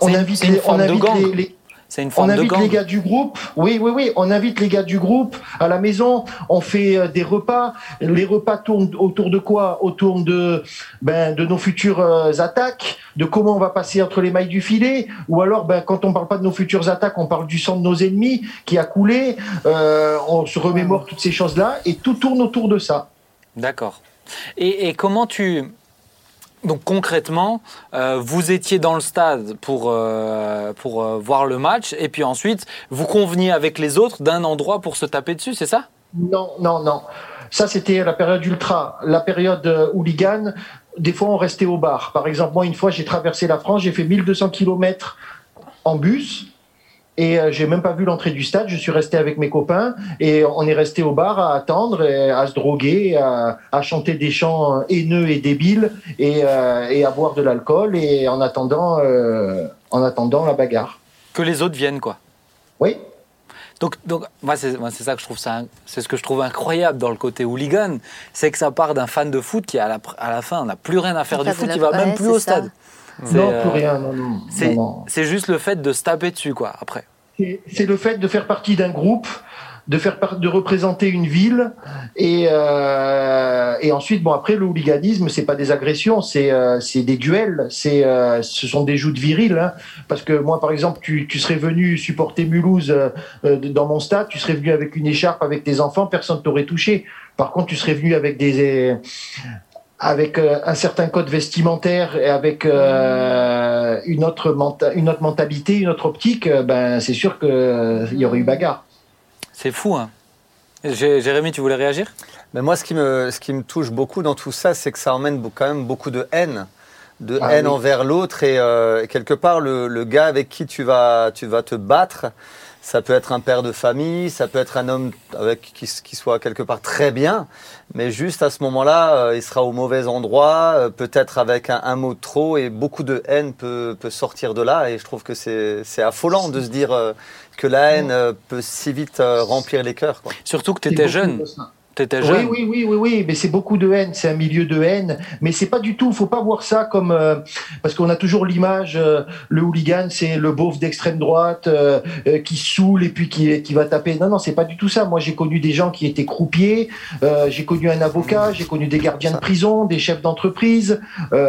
On invite une les, on forme de invite gang. les, les- C'est une on forme de invite gang. les gars du groupe. Oui, oui, oui. On invite les gars du groupe à la maison. On fait euh, des repas. Les repas tournent autour de quoi? Autour de ben de nos futures euh, attaques, de comment on va passer entre les mailles du filet, ou alors ben quand on parle pas de nos futures attaques, on parle du sang de nos ennemis qui a coulé. Euh, on se remémore toutes ces choses-là et tout tourne autour de ça. D'accord. Et, et comment tu... Donc concrètement, euh, vous étiez dans le stade pour, euh, pour euh, voir le match, et puis ensuite, vous conveniez avec les autres d'un endroit pour se taper dessus, c'est ça? Non, non, non. Ça, c'était la période ultra. La période hooligan, des fois, on restait au bar. Par exemple, moi, une fois, j'ai traversé la France, j'ai fait 1200 km en bus. Et euh, j'ai même pas vu l'entrée du stade. Je suis resté avec mes copains et on est resté au bar à attendre, et à se droguer, à, à chanter des chants haineux et débiles et, euh, et à boire de l'alcool et en attendant, euh, en attendant la bagarre. Que les autres viennent, quoi. Oui. Donc, donc moi, c'est moi, c'est ça que je trouve ça, c'est ce que je trouve incroyable dans le côté hooligan, c'est que ça part d'un fan de foot qui à la, à la fin n'a plus rien à faire du de foot, il va ouais, même plus au ça. stade. C'est, Non, euh, plus rien. Non, non, C'est juste le fait de se taper dessus, quoi. Après. C'est le fait de faire partie d'un groupe, de faire de représenter une ville et euh, et ensuite bon après le hooliganisme c'est pas des agressions c'est euh, des duels c'est euh, ce sont des joutes viriles hein. parce que moi par exemple tu, tu serais venu supporter Mulhouse dans mon stade tu serais venu avec une écharpe avec tes enfants personne t'aurait touché par contre tu serais venu avec des avec euh, un certain code vestimentaire et avec euh, une autre menta- une autre mentalité, une autre optique, euh, ben c'est sûr que euh, il y aurait eu bagarre. C'est fou, hein. Jé- Jérémy, tu voulais réagir? Mais moi, ce qui, me, ce qui me touche beaucoup dans tout ça, c'est que ça emmène quand même beaucoup de haine. de Ah haine oui. envers l'autre et euh, quelque part le, le gars avec qui tu vas, tu vas te battre, ça peut être un père de famille, ça peut être un homme avec qui, qui soit quelque part très bien, mais juste à ce moment-là, euh, il sera au mauvais endroit, euh, peut-être avec un, un mot de trop et beaucoup de haine peut, peut sortir de là et je trouve que c'est c'est affolant de se dire euh, que la haine euh, peut si vite euh, remplir les cœurs. Quoi. Surtout que tu étais jeune. Oui, oui, oui, oui, oui, mais c'est beaucoup de haine, c'est un milieu de haine, mais c'est pas du tout, faut pas voir ça comme euh, parce qu'on a toujours l'image, euh, le hooligan, c'est le beauf d'extrême droite euh, qui saoule et puis qui, qui va taper. Non, non, c'est pas du tout ça. Moi, j'ai connu des gens qui étaient croupiers, j'ai connu un avocat, j'ai connu des gardiens de prison, des chefs d'entreprise.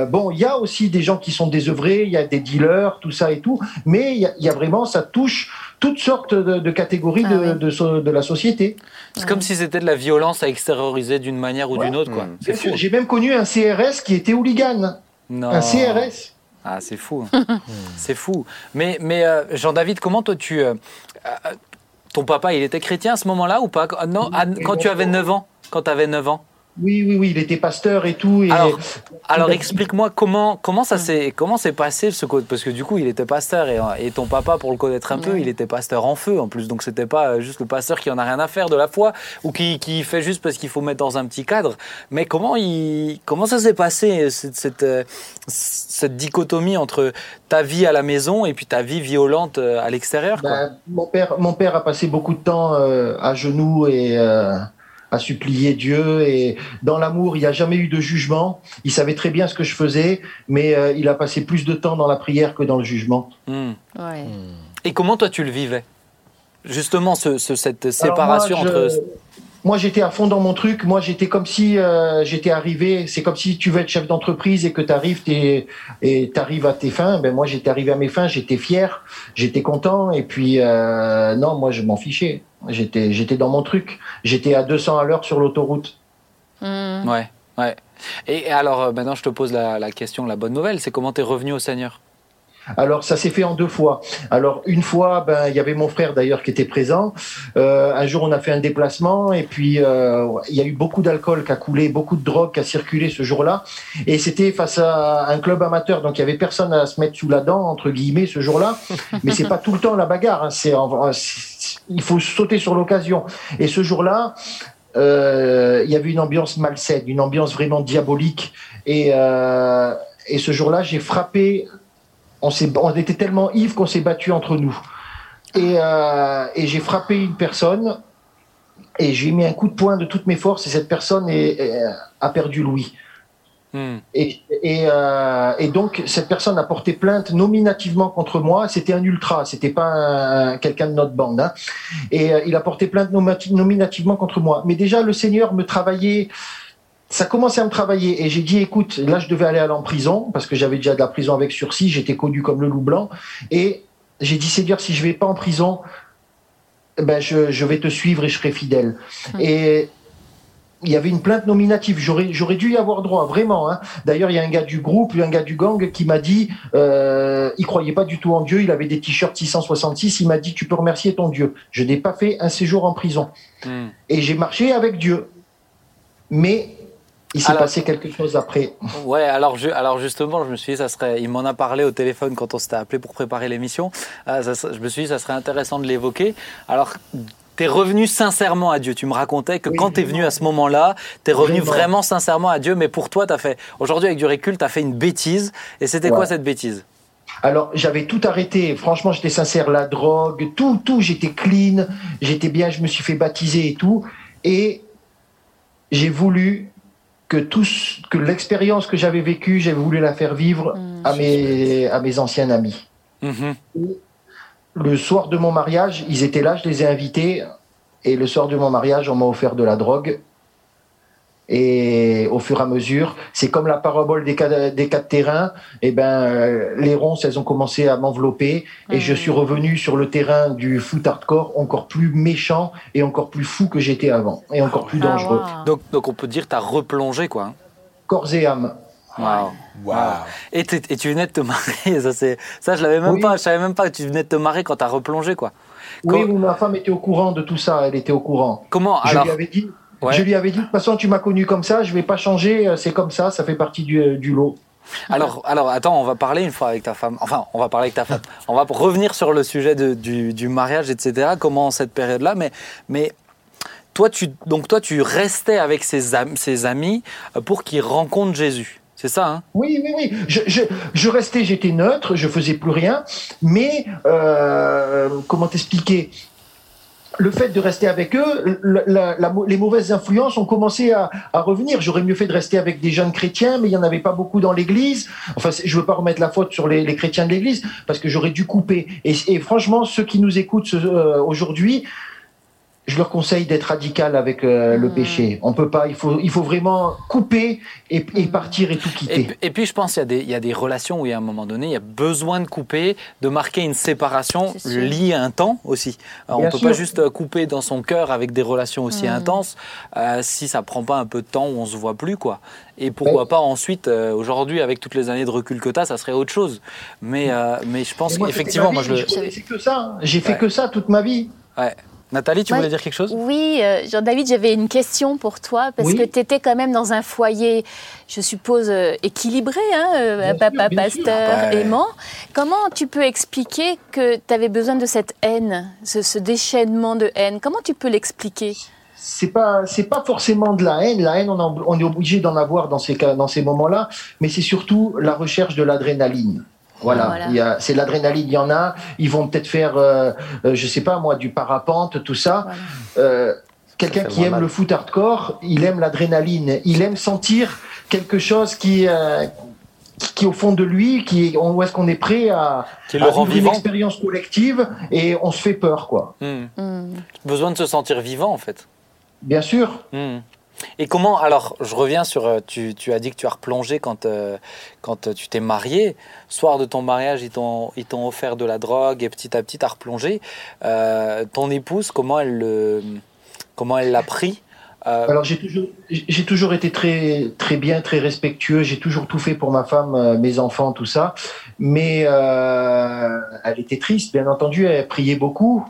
Bon, il y a aussi des gens qui sont désœuvrés, il y a des dealers, tout ça et tout, mais il y a, il y a vraiment, ça touche toutes sortes de, de catégories Ah de, oui. de so- de la société. C'est comme si c'était de la violence à extérioriser d'une manière ou Ouais. d'une autre. quoi. C'est fou. J'ai même connu un CRS qui était hooligan. Non. Un CRS. Ah, c'est fou. c'est fou. Mais, mais euh, Jean-David, comment toi tu. euh, euh, ton papa, il était chrétien à ce moment-là ou pas? Ah, Non, à- quand tu avais 9 ans. Quand tu avais 9 ans. Oui, oui, oui, il était pasteur et tout. Et Alors, alors explique-moi comment, comment ça s'est comment s'est passé ce côté parce que du coup il était pasteur et, et ton papa pour le connaître un peu il était pasteur en feu en plus. Donc c'était pas euh, juste le pasteur qui en a rien à faire de la foi ou qui, qui fait juste parce qu'il faut mettre dans un petit cadre. Mais comment il comment ça s'est passé cette, cette, euh, cette dichotomie entre ta vie à la maison et puis ta vie violente euh, à l'extérieur ben, mon, père, mon père a passé beaucoup de temps euh, à genoux et euh, à supplier Dieu. Et dans l'amour, il n'y a jamais eu de jugement. Il savait très bien ce que je faisais, mais euh, il a passé plus de temps dans la prière que dans le jugement. Hmm. Ouais. Et comment toi tu le vivais? Justement ce, ce- cette séparation moi, je- entre Moi, j'étais à fond dans mon truc. Moi, j'étais comme si euh, j'étais arrivé. C'est comme si tu veux être chef d'entreprise et que tu arrives et t'arrives à tes fins. Ben moi, j'étais arrivé à mes fins. J'étais fier, j'étais content. Et puis euh, non, moi, je m'en fichais. J'étais, j'étais dans mon truc. J'étais à 200 à l'heure sur l'autoroute. Hmm. Ouais, ouais. Et alors, euh, maintenant, je te pose la, la question, la bonne nouvelle, c'est comment tu es revenu au Seigneur? Alors ça s'est fait en deux fois. Alors une fois, ben il y avait mon frère d'ailleurs qui était présent. Euh, un jour on a fait un déplacement et puis euh, il y a eu beaucoup d'alcool qui a coulé, beaucoup de drogue qui a circulé ce jour-là. Et c'était face à un club amateur, donc il y avait personne à se mettre sous la dent entre guillemets ce jour-là. Mais c'est pas tout le temps la bagarre. hein. C'est il faut sauter sur l'occasion. Et ce jour-là. euh, il y avait une ambiance malsaine, une ambiance vraiment diabolique. Et, euh, et ce jour-là, j'ai frappé on, s'est- on était tellement ivres qu'on s'est battu entre nous. Et, euh, et j'ai frappé une personne et j'ai mis un coup de poing de toutes mes forces et cette personne est- est- a perdu Louis. Et, et, euh, et donc cette personne a porté plainte nominativement contre moi. C'était un ultra, c'était pas un- quelqu'un de notre bande. hein. Et euh, il a porté plainte nominativement contre moi. Mais déjà le Seigneur me travaillait. Ça commençait à me travailler et j'ai dit écoute là je devais aller aller en prison parce que j'avais déjà de la prison avec sursis. J'étais connu comme le loup blanc et j'ai dit Seigneur si je vais pas en prison ben je, je vais te suivre et je serai fidèle. Hmm. Et il y avait une plainte nominative. J'aurais, j'aurais dû y avoir droit, vraiment. hein. D'ailleurs, il y a un gars du groupe, un gars du gang qui m'a dit, euh, il croyait pas du tout en Dieu. Il avait des t-shirts 666. Il m'a dit, tu peux remercier ton Dieu. Je n'ai pas fait un séjour en prison Hmm. et j'ai marché avec Dieu. Mais il s'est passé quelque chose après. Ouais, alors, je- alors justement, je me suis dit, ça serait, il m'en a parlé au téléphone quand on s'était appelé pour préparer l'émission. Ah, je me suis dit, ça serait intéressant de l'évoquer. Alors, t'es revenu sincèrement à Dieu. Tu me racontais que Oui, quand t'es venu à ce moment-là, t'es revenu Vraiment. vraiment sincèrement à Dieu. Mais pour toi, t'as fait, aujourd'hui, avec du recul, t'as fait une bêtise. Et c'était quoi cette bêtise? Alors, j'avais tout arrêté. Franchement, j'étais sincère. La drogue, tout, tout, j'étais clean. J'étais bien, je me suis fait baptiser et tout. Et j'ai voulu que tout, ce- que l'expérience que j'avais vécue, j'ai voulu la faire vivre Hmm. à mes, à mes anciens amis. Mhm. Le soir de mon mariage, ils étaient là, je les ai invités. Et le soir de mon mariage, on m'a offert de la drogue. Et au fur et à mesure, c'est comme la parabole des quatre, des quatre terrains. Et ben, euh, les ronces, elles ont commencé à m'envelopper. Et je suis revenu sur le terrain du foot hardcore, encore plus méchant et encore plus fou que j'étais avant. Et encore plus Ah, dangereux. donc, donc, on peut dire, t'as replongé, quoi. hein. Corps et âme. Waouh. Waouh. Et, tu venais de te marier. Ça, c'est, ça je l'avais même Oui. pas. Je savais même pas que tu venais de te marier quand t'as replongé, quoi. Oui, Quand- oui, ma femme était au courant de tout ça. Elle était au courant. Comment Je alors lui avais dit. Ouais. Je lui avais dit, de toute façon, tu m'as connu comme ça, je vais pas changer, euh, c'est comme ça, ça fait partie du, du lot. Alors, alors, attends, on va parler une fois avec ta femme. Enfin, on va parler avec ta femme. On va revenir sur le sujet de- du, du mariage, etc. Comment cette période-là, mais, mais toi, tu, donc toi, tu restais avec ses, am- ses amis euh, pour qu'ils rencontrent Jésus. C'est ça, hein? Oui, oui, oui. Je, je, je restais, j'étais neutre, je faisais plus rien. Mais euh, comment t'expliquer? Le fait de rester avec eux, les mauvaises influences ont commencé à, revenir. J'aurais mieux fait de rester avec des jeunes chrétiens, mais il n'y en avait pas beaucoup dans l'Église. Enfin, je veux pas remettre la faute sur les, chrétiens de l'Église, parce que j'aurais dû couper. Et, franchement, ceux qui nous écoutent euh, aujourd'hui, je leur conseille d'être radical avec euh, le Mm. péché. On peut pas. Il faut, il faut vraiment couper et, et partir et tout quitter. et, puis, je pense qu'il y, a des- il y a des relations où, il y a un moment donné, il y a besoin de couper, de marquer une séparation liée à un temps aussi. Alors, on ne peut sûr. pas juste euh, couper dans son cœur avec des relations aussi Mm. intenses euh, si ça prend pas un peu de temps où on se voit plus, quoi. Et pourquoi pas ensuite, euh, aujourd'hui, avec toutes les années de recul que tu as, ça serait autre chose. Mais, euh, mais je pense moi, qu'effectivement, moi, vie, je le. je connaissais que ça. hein. J'ai fait Ouais. que ça toute ma vie. Ouais. Nathalie, tu Ouais. voulais dire quelque chose? Oui, euh, Jean-David, j'avais une question pour toi, parce Oui. que tu étais quand même dans un foyer, je suppose, euh, équilibré, hein, euh, Bien papa sûr, bien pasteur Ouais. aimant. Comment tu peux expliquer que tu avais besoin de cette haine, ce, ce déchaînement de haine? Comment tu peux l'expliquer? C'est pas, c'est pas forcément de la haine. La haine, on, en- on est obligé d'en avoir dans ces cas, dans ces moments-là, mais c'est surtout la recherche de l'adrénaline. Voilà, c'est l'adrénaline, il y en a. Ils vont peut-être faire, euh, euh, je sais pas moi, du parapente, tout ça. Voilà. Euh, Quelqu'un qui aime mal. le foot hardcore, il aime l'adrénaline. Il aime sentir quelque chose qui, euh, qui est au fond de lui, qui, où est-ce qu'on est prêt à, Qui à le rend vivre une expérience collective et on se fait peur, quoi. Hmm. Hmm. Besoin de se sentir vivant, en fait. Bien sûr. Hmm. Et comment, alors, je reviens sur, euh, tu, tu as dit que tu as replongé quand, euh, quand euh, tu t'es marié. Soir de ton mariage, ils t'ont ils t'ont offert de la drogue et petit à petit, tu as replongé. Euh, ton épouse, comment elle le- comment elle l'a pris Euh, Alors j'ai toujours, j'ai toujours été très, très bien, très respectueux. J'ai toujours tout fait pour ma femme, euh, mes enfants, tout ça. Mais euh, elle était triste, bien entendu. Elle priait beaucoup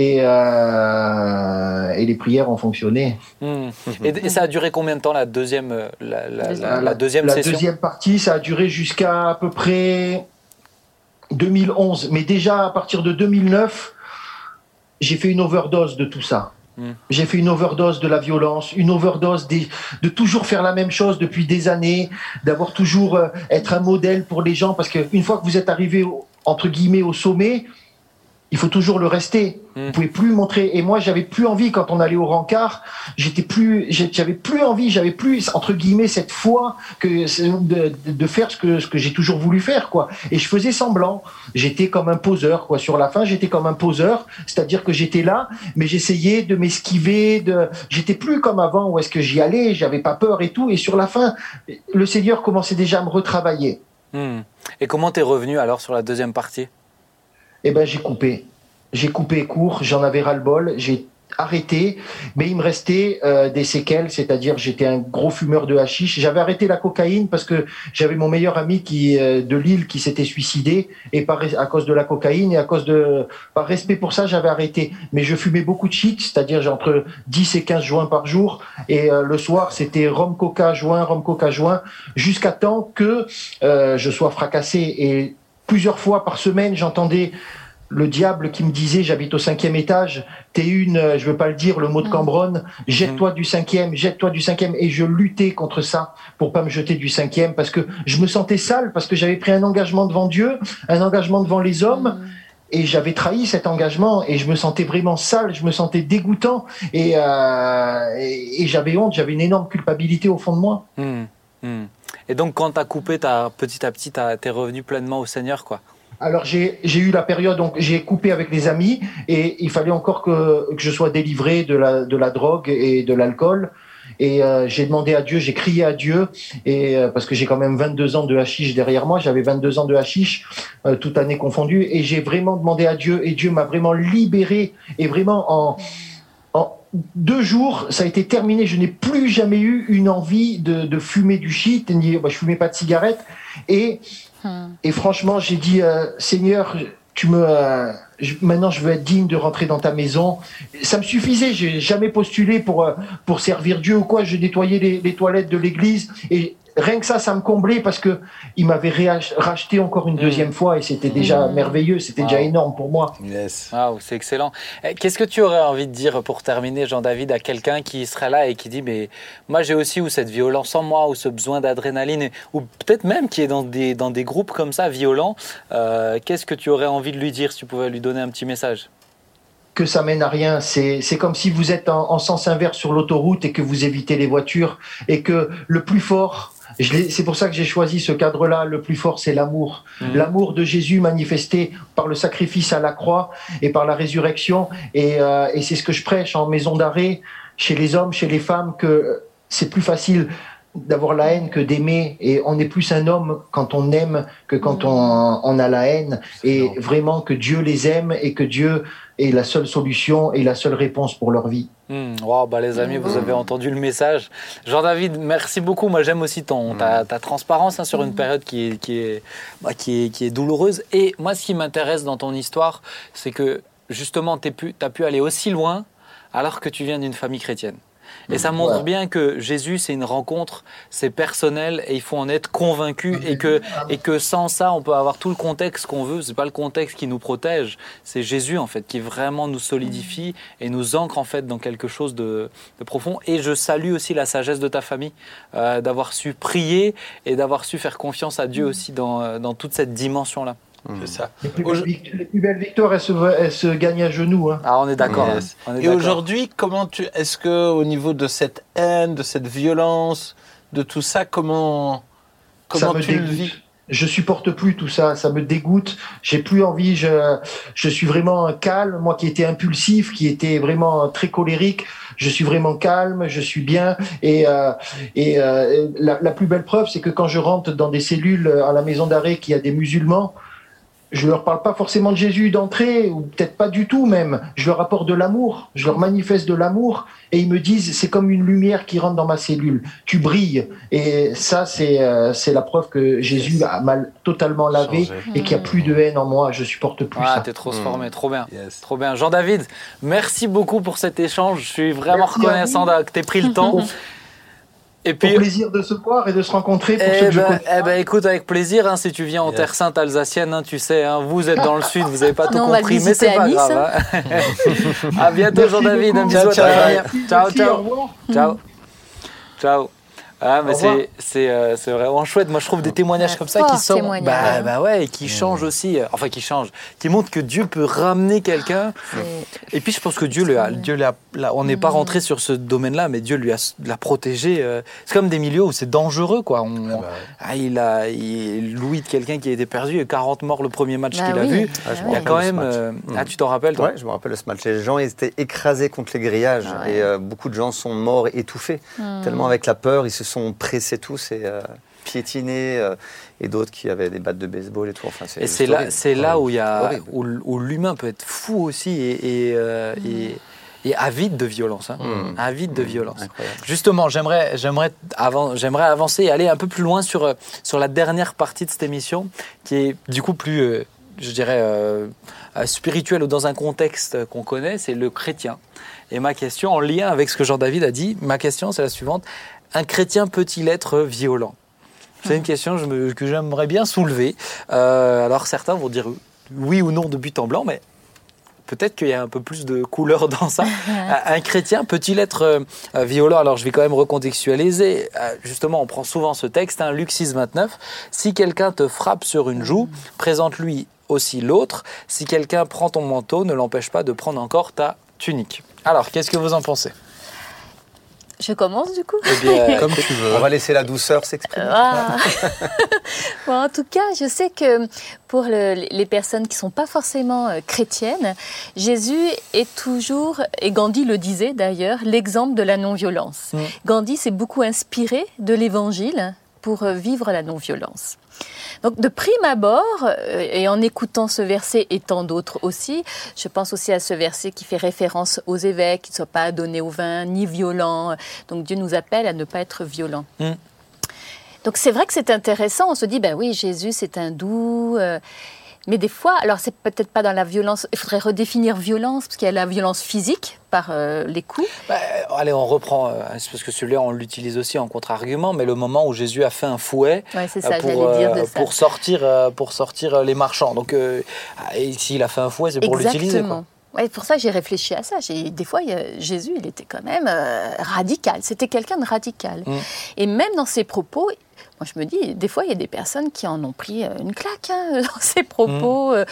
et, euh, et les prières ont fonctionné. hmm. et, et ça a duré combien de temps la deuxième, euh, la, la- la- Euh, la deuxième la session? deuxième partie, ça a duré jusqu'à à peu près 2011. Mais déjà à partir de 2009, j'ai fait une overdose de tout ça. Mm. J'ai fait une overdose de la violence, une overdose des, de toujours faire la même chose depuis des années, d'avoir toujours euh, être un modèle pour les gens, parce qu'une fois que vous êtes arrivé au- entre guillemets au sommet, il faut toujours le rester. Mm. Vous pouvez plus montrer. Et moi, j'avais plus envie quand on allait au rencard. J'étais plus, j'avais plus envie, j'avais plus entre guillemets cette foi que de, de faire ce que ce que j'ai toujours voulu faire, quoi. Et je faisais semblant. J'étais comme un poseur, quoi. Sur la fin, j'étais comme un poseur, c'est-à-dire que j'étais là, mais j'essayais de m'esquiver. De, j'étais plus comme avant où est-ce que j'y allais. J'avais pas peur et tout. Et sur la fin, le Seigneur commençait déjà à me retravailler. Hmm. Et comment t'es revenu alors sur la deuxième partie? Eh ben, j'ai coupé. J'ai coupé court, j'en avais ras-le-bol, j'ai arrêté, mais il me restait euh, des séquelles, c'est-à-dire j'étais un gros fumeur de hashish. J'avais arrêté la cocaïne parce que j'avais mon meilleur ami qui euh, de Lille qui s'était suicidé et par à cause de la cocaïne et à cause de par respect pour ça, j'avais arrêté. Mais je fumais beaucoup de shit, c'est-à-dire j'ai entre 10 et 15 joints par jour et euh, le soir, c'était rhum coca joint, rhum coca joint jusqu'à temps que je sois fracassé et plusieurs fois par semaine, j'entendais le diable qui me disait, j'habite au cinquième étage, t'es une, euh, je veux pas le dire, le mot de Mm. Cambronne, jette-toi du cinquième, jette-toi du cinquième, et je luttais contre ça pour pas me jeter du cinquième parce que je me sentais sale parce que j'avais pris un engagement devant Dieu, un engagement devant les hommes, et j'avais trahi cet engagement et je me sentais vraiment sale, je me sentais dégoûtant et, euh, et, et j'avais honte, j'avais une énorme culpabilité au fond de moi. Hmm. Et donc, quand t'as coupé, t'as, petit à petit, t'as- t'es revenu pleinement au Seigneur, quoi. Alors j'ai eu la période donc j'ai coupé avec les amis et il fallait encore que, je sois délivré de la de la drogue et de l'alcool et euh, j'ai demandé à Dieu, j'ai crié à Dieu et euh, parce que j'ai quand même 22 ans de hashish derrière moi, j'avais 22 ans de hashish euh, toute année confondue et j'ai vraiment demandé à Dieu et Dieu m'a vraiment libéré et vraiment en en deux jours, ça a été terminé. Je n'ai plus jamais eu une envie de, de fumer du shit. Ni, bah, je fumais pas de cigarette. Et Hmm. et franchement, j'ai dit, euh, Seigneur, tu me, euh, je- maintenant je veux être digne de rentrer dans ta maison. Ça me suffisait. J'ai jamais postulé pour euh, pour servir Dieu ou quoi. Je nettoyais les, les toilettes de l'église et rien que ça, ça me comblait parce que il m'avait racheté encore une deuxième fois et c'était déjà Mm. merveilleux, c'était déjà Wow. énorme pour moi. Yes. Waouh, c'est excellent. Eh, Qu'est-ce que tu aurais envie de dire pour terminer, Jean-David, à quelqu'un qui serait là et qui dit Mais moi, j'ai aussi ou cette violence en moi, ou ce besoin d'adrénaline, ou peut-être même qui est dans des, dans des groupes comme ça, violents. euh, Qu'est-ce que tu aurais envie de lui dire si tu pouvais lui donner un petit message? Que ça mène à rien. C'est comme si vous êtes en, en sens inverse sur l'autoroute et que vous évitez les voitures et que le plus fort, c'est pour ça que j'ai choisi ce cadre-là, le plus fort c'est l'amour. Mhm. L'amour de Jésus manifesté par le sacrifice à la croix et par la résurrection. Et, euh, et c'est ce que je prêche en maison d'arrêt, chez les hommes, chez les femmes, que c'est plus facile d'avoir la haine que d'aimer et on est plus un homme quand on aime que quand on, on a la haine et vraiment que Dieu les aime et que Dieu est la seule solution et la seule réponse pour leur vie. Hmm, wow, bah les amis, vous avez entendu le message. Jean-David, merci beaucoup. Moi, j'aime aussi ton, ta, ta transparence hein, sur une période qui est, qui, est, bah, qui, est, qui est douloureuse. Et moi, ce qui m'intéresse dans ton histoire, c'est que justement, tu as pu aller aussi loin alors que tu viens d'une famille chrétienne. Et ça montre Ouais. bien que Jésus, c'est une rencontre, c'est personnel et il faut en être convaincu et que, et que sans ça, on peut avoir tout le contexte qu'on veut. C'est pas le contexte qui nous protège, c'est Jésus en fait qui vraiment nous solidifie et nous ancre en fait dans quelque chose de, de profond. Et je salue aussi la sagesse de ta famille, euh, d'avoir su prier et d'avoir su faire confiance à Dieu aussi dans, euh, dans toute cette dimension-là. C'est ça. Les plus, belles, vict- les plus belles victoires, elles se, elles se gagnent à genoux. Hein. Ah, on est d'accord. Yes. hein. Et aujourd'hui, comment tu, est-ce que au niveau de cette haine, de cette violence, de tout ça, comment, comment ça me tu le dégoûte. vis? Je supporte plus tout ça, ça me dégoûte. J'ai plus envie. Je, je suis vraiment calme. Moi qui étais impulsif, qui était vraiment très colérique, je suis vraiment calme. Je suis bien. Et, euh, et euh, la, la plus belle preuve, c'est que quand je rentre dans des cellules à la maison d'arrêt, qu'il y a des musulmans. Je leur parle pas forcément de Jésus d'entrée, ou peut-être pas du tout même. Je leur apporte de l'amour, je leur manifeste de l'amour, et ils me disent c'est comme une lumière qui rentre dans ma cellule. Tu brilles, et ça c'est euh, c'est la preuve que Jésus a mal totalement lavé et qu'il n'y a plus de haine en moi. Je supporte plus Ah, ça. t'es trop Hmm. trop bien. Yes. Trop bien. Jean-David, merci beaucoup pour cet échange. Je suis vraiment Merci reconnaissant que tu aies pris le temps. Et Au puis, plaisir de se voir et de se rencontrer pour eh ben, eh ben, écoute, avec plaisir, hein, si tu viens en. Terre Sainte alsacienne, hein, tu sais, hein, vous êtes dans le sud, vous n'avez pas tout Non, compris, mais c'est pas Nice, grave. hein. à bientôt, Jean-David. Un beaucoup. bisou à ta Ciao, ciao. Ciao, merci, au ciao. Ciao. Ah, mais c'est c'est euh, c'est vraiment chouette. Moi, je trouve des témoignages comme ça qui sont bah, bah ouais, et qui changent aussi. euh, Enfin, qui changent, qui montrent que Dieu peut ramener quelqu'un. Et puis, je pense que Dieu, lui a, Dieu lui a- là, on n'est pas Mhm. rentré sur ce domaine-là, mais Dieu lui a l'a protégé. euh, C'est comme des milieux où c'est dangereux, quoi. On- Ah bah, ah, il a il, Louis de quelqu'un qui a été perdu, il y a 40 morts le premier match Bah qu'il a vu. Ah, Il y a quand même. euh. Ah, tu t'en rappelles, toi? Ouais, je me rappelle de ce match. Les gens ils étaient écrasés contre les grillages Ah ouais. et euh, beaucoup de gens sont morts étouffés. Tellement avec la peur, ils se sont pressés tous et euh, piétinés. euh, et d'autres qui avaient des battes de baseball et tout. Enfin, Et c'est là, c'est là où il y a où, l'humain peut être fou aussi et, et, euh, et- et avide de violence, hein. Mm. avide de violence. Incroyable. Justement, j'aimerais, j'aimerais, avan- j'aimerais avancer et aller un peu plus loin sur, sur la dernière partie de cette émission, qui est du coup plus, euh, je dirais, euh, spirituelle ou dans un contexte qu'on connaît, c'est le chrétien. Et ma question, en lien avec ce que Jean-David a dit, ma question c'est la suivante. Un chrétien peut-il être violent? C'est une question que j'aimerais bien soulever. Euh, alors certains vont dire oui ou non de but en blanc, mais peut-être qu'il y a un peu plus de couleur dans ça. Un- chrétien peut-il être euh, violent? Alors je vais quand même recontextualiser. Euh, justement, on prend souvent ce texte, hein, Luc 6, 29. Si quelqu'un te frappe sur une joue, présente-lui aussi l'autre. Si quelqu'un prend ton manteau, ne l'empêche pas de prendre encore ta tunique. Alors, qu'est-ce que vous en pensez? Je commence du coup Eh bien, Comme tu veux. On va laisser la douceur s'exprimer. Ah. Bon, en tout cas, je sais que pour le- les personnes qui sont pas forcément euh, chrétiennes, Jésus est toujours, et Gandhi le disait d'ailleurs, l'exemple de la non-violence. Mm. Gandhi s'est beaucoup inspiré de l'Évangile pour euh, vivre la non-violence. Donc, de prime abord, euh, et en écoutant ce verset et tant d'autres aussi, je pense aussi à ce verset qui fait référence aux évêques, qui ne soient pas donnés au vin, ni violents. Donc, Dieu nous appelle à ne pas être violents. Donc c'est vrai que c'est intéressant. On se dit, ben oui, Jésus c'est un doux. euh, Mais des fois, alors c'est peut-être pas dans la violence, il faudrait redéfinir violence, parce qu'il y a la violence physique par euh, les coups. Bah, allez, on reprend, euh, parce que celui-là, on l'utilise aussi en contre-argument, mais le moment où Jésus a fait un fouet Ouais, euh, ça, pour, j'allais dire de euh, ça. pour sortir, euh, pour sortir euh, les marchands. Donc, euh, s'il a fait un fouet, c'est pour l'utiliser. Ouais, pour ça, j'ai réfléchi à ça. Des fois, Jésus, il était quand même euh, radical. C'était quelqu'un de radical. Mm. Et même dans ses propos, moi, je me dis, des fois, il y a des personnes qui en ont pris euh, une claque hein, dans ses propos. euh,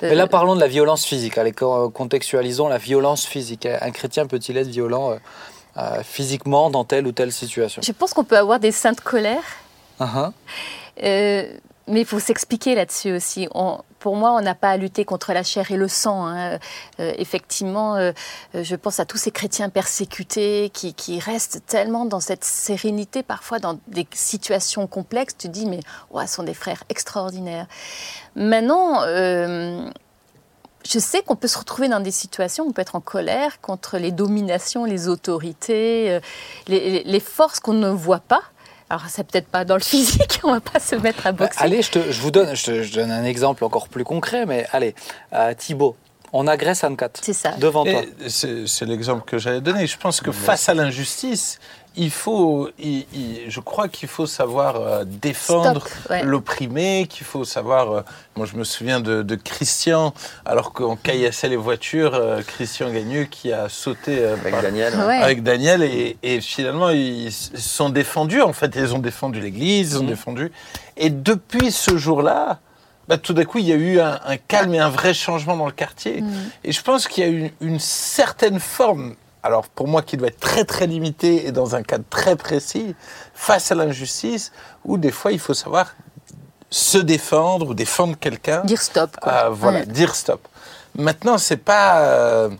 Mm. Mais là, euh, parlons de la violence physique. Allez, co- contextualisons la violence physique. Un chrétien peut-il être violent euh, euh, physiquement dans telle ou telle situation? Je pense qu'on peut avoir des saintes colères. Euh, mais il faut s'expliquer là-dessus aussi. Pour moi, on n'a pas à lutter contre la chair et le sang. hein. Euh, effectivement, euh, euh, je pense à tous ces chrétiens persécutés qui, restent tellement dans cette sérénité, parfois dans des situations complexes. Tu dis, mais ouais, ce sont des frères extraordinaires. Maintenant, je sais qu'on peut se retrouver dans des situations où on peut être en colère contre les dominations, les autorités, les forces qu'on ne voit pas. Alors, c'est peut-être pas dans le physique, on va pas se mettre à Bah, boxer. allez, je, te- je vous donne, je, te- je donne un exemple encore plus concret, mais allez, euh, Thibaut, on agresse Anne-Cat C'est ça. devant toi. Et c'est l'exemple que j'allais donner. Je pense que face à l'injustice, il faut, il- il- je crois qu'il faut savoir euh, défendre ouais. l'opprimé, qu'il faut savoir. euh, moi, je me souviens de, de Christian, alors qu'on caillassait les voitures, euh, Christian Gagneux qui a sauté euh, Avec par- Daniel. Ouais. avec Daniel et, et finalement ils se sont défendus. En fait, ils ont défendu l'Église, ils ont Mhm. défendu. Et depuis ce jour-là, bah, tout d'un coup, il y a eu un, un calme et un vrai changement dans le quartier. Mm. Et je pense qu'il y a eu une, certaine forme, alors pour moi qui doit être très très limitée et dans un cadre très précis, face à l'injustice, où des fois il faut savoir se défendre ou défendre quelqu'un. Dire stop. Quoi. Ah, voilà, Ouais. dire stop. Maintenant, c'est pas. euh,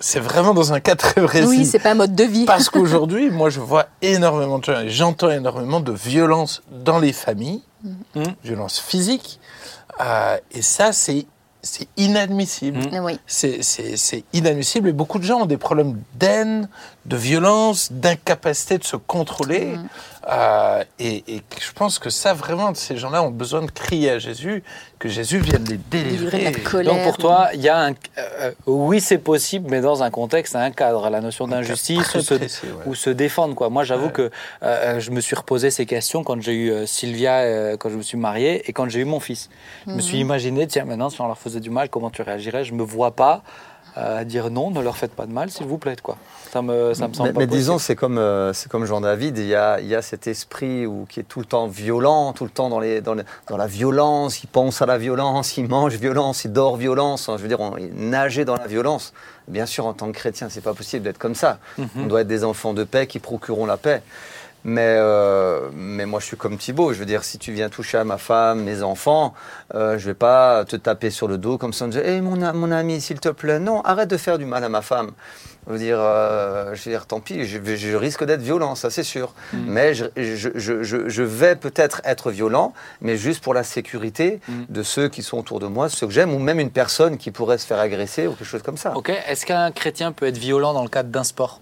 c'est vraiment dans un cas très précis. Oui, c'est pas un mode de vie. Parce qu'aujourd'hui, moi, je vois énormément de gens et j'entends énormément de violence dans les familles, Mhm. violence physique. euh, et ça, c'est c'est inadmissible. Oui. C'est- inadmissible et beaucoup de gens ont des problèmes d'aine, de violence, d'incapacité de se contrôler. Mhm. Euh, et, et je pense que ça, vraiment, ces gens-là ont besoin de crier à Jésus, que Jésus vienne les Livrer délivrer. colère. Donc pour toi, il y a un, euh, oui c'est possible, mais dans un contexte, un cadre, la notion d'injustice ou se, précis, ouais. ou se défendre quoi. Moi j'avoue Ouais. que euh, euh, je me suis reposé ces questions quand j'ai eu euh, Sylvia, euh, quand je me suis marié et quand j'ai eu mon fils. Je me suis imaginé tiens maintenant si on leur faisait du mal, comment tu réagirais? Je me vois pas euh, dire non, ne leur faites pas de mal s'il vous plaît quoi. Ça me ça me semble Mais, pas mais possible. disons, c'est comme, euh, c'est comme Jean-David, il y a, il y a cet esprit où, qui est tout le temps violent, tout le temps dans, les, dans, les- dans la violence, il pense à la violence, il mange violence, il dort violence, je veux dire, on, il nager dans la violence. Bien sûr, en tant que chrétien, c'est pas possible d'être comme ça. Mhm. On doit être des enfants de paix qui procureront la paix. Mais, euh, mais moi, je suis comme Thibaut. Je veux dire, si tu viens toucher à ma femme, mes enfants, euh, je vais pas te taper sur le dos comme ça en disant Hé, mon, a- mon ami, s'il te plaît, non, arrête de faire du mal à ma femme. Je veux dire, euh, je veux dire tant pis, je, risque d'être violent, ça c'est sûr. Mm. Mais je, je, je, je- je vais peut-être être violent, mais juste pour la sécurité Mm. de ceux qui sont autour de moi, ceux que j'aime, ou même une personne qui pourrait se faire agresser ou quelque chose comme ça. Ok, est-ce qu'un chrétien peut être violent dans le cadre d'un sport?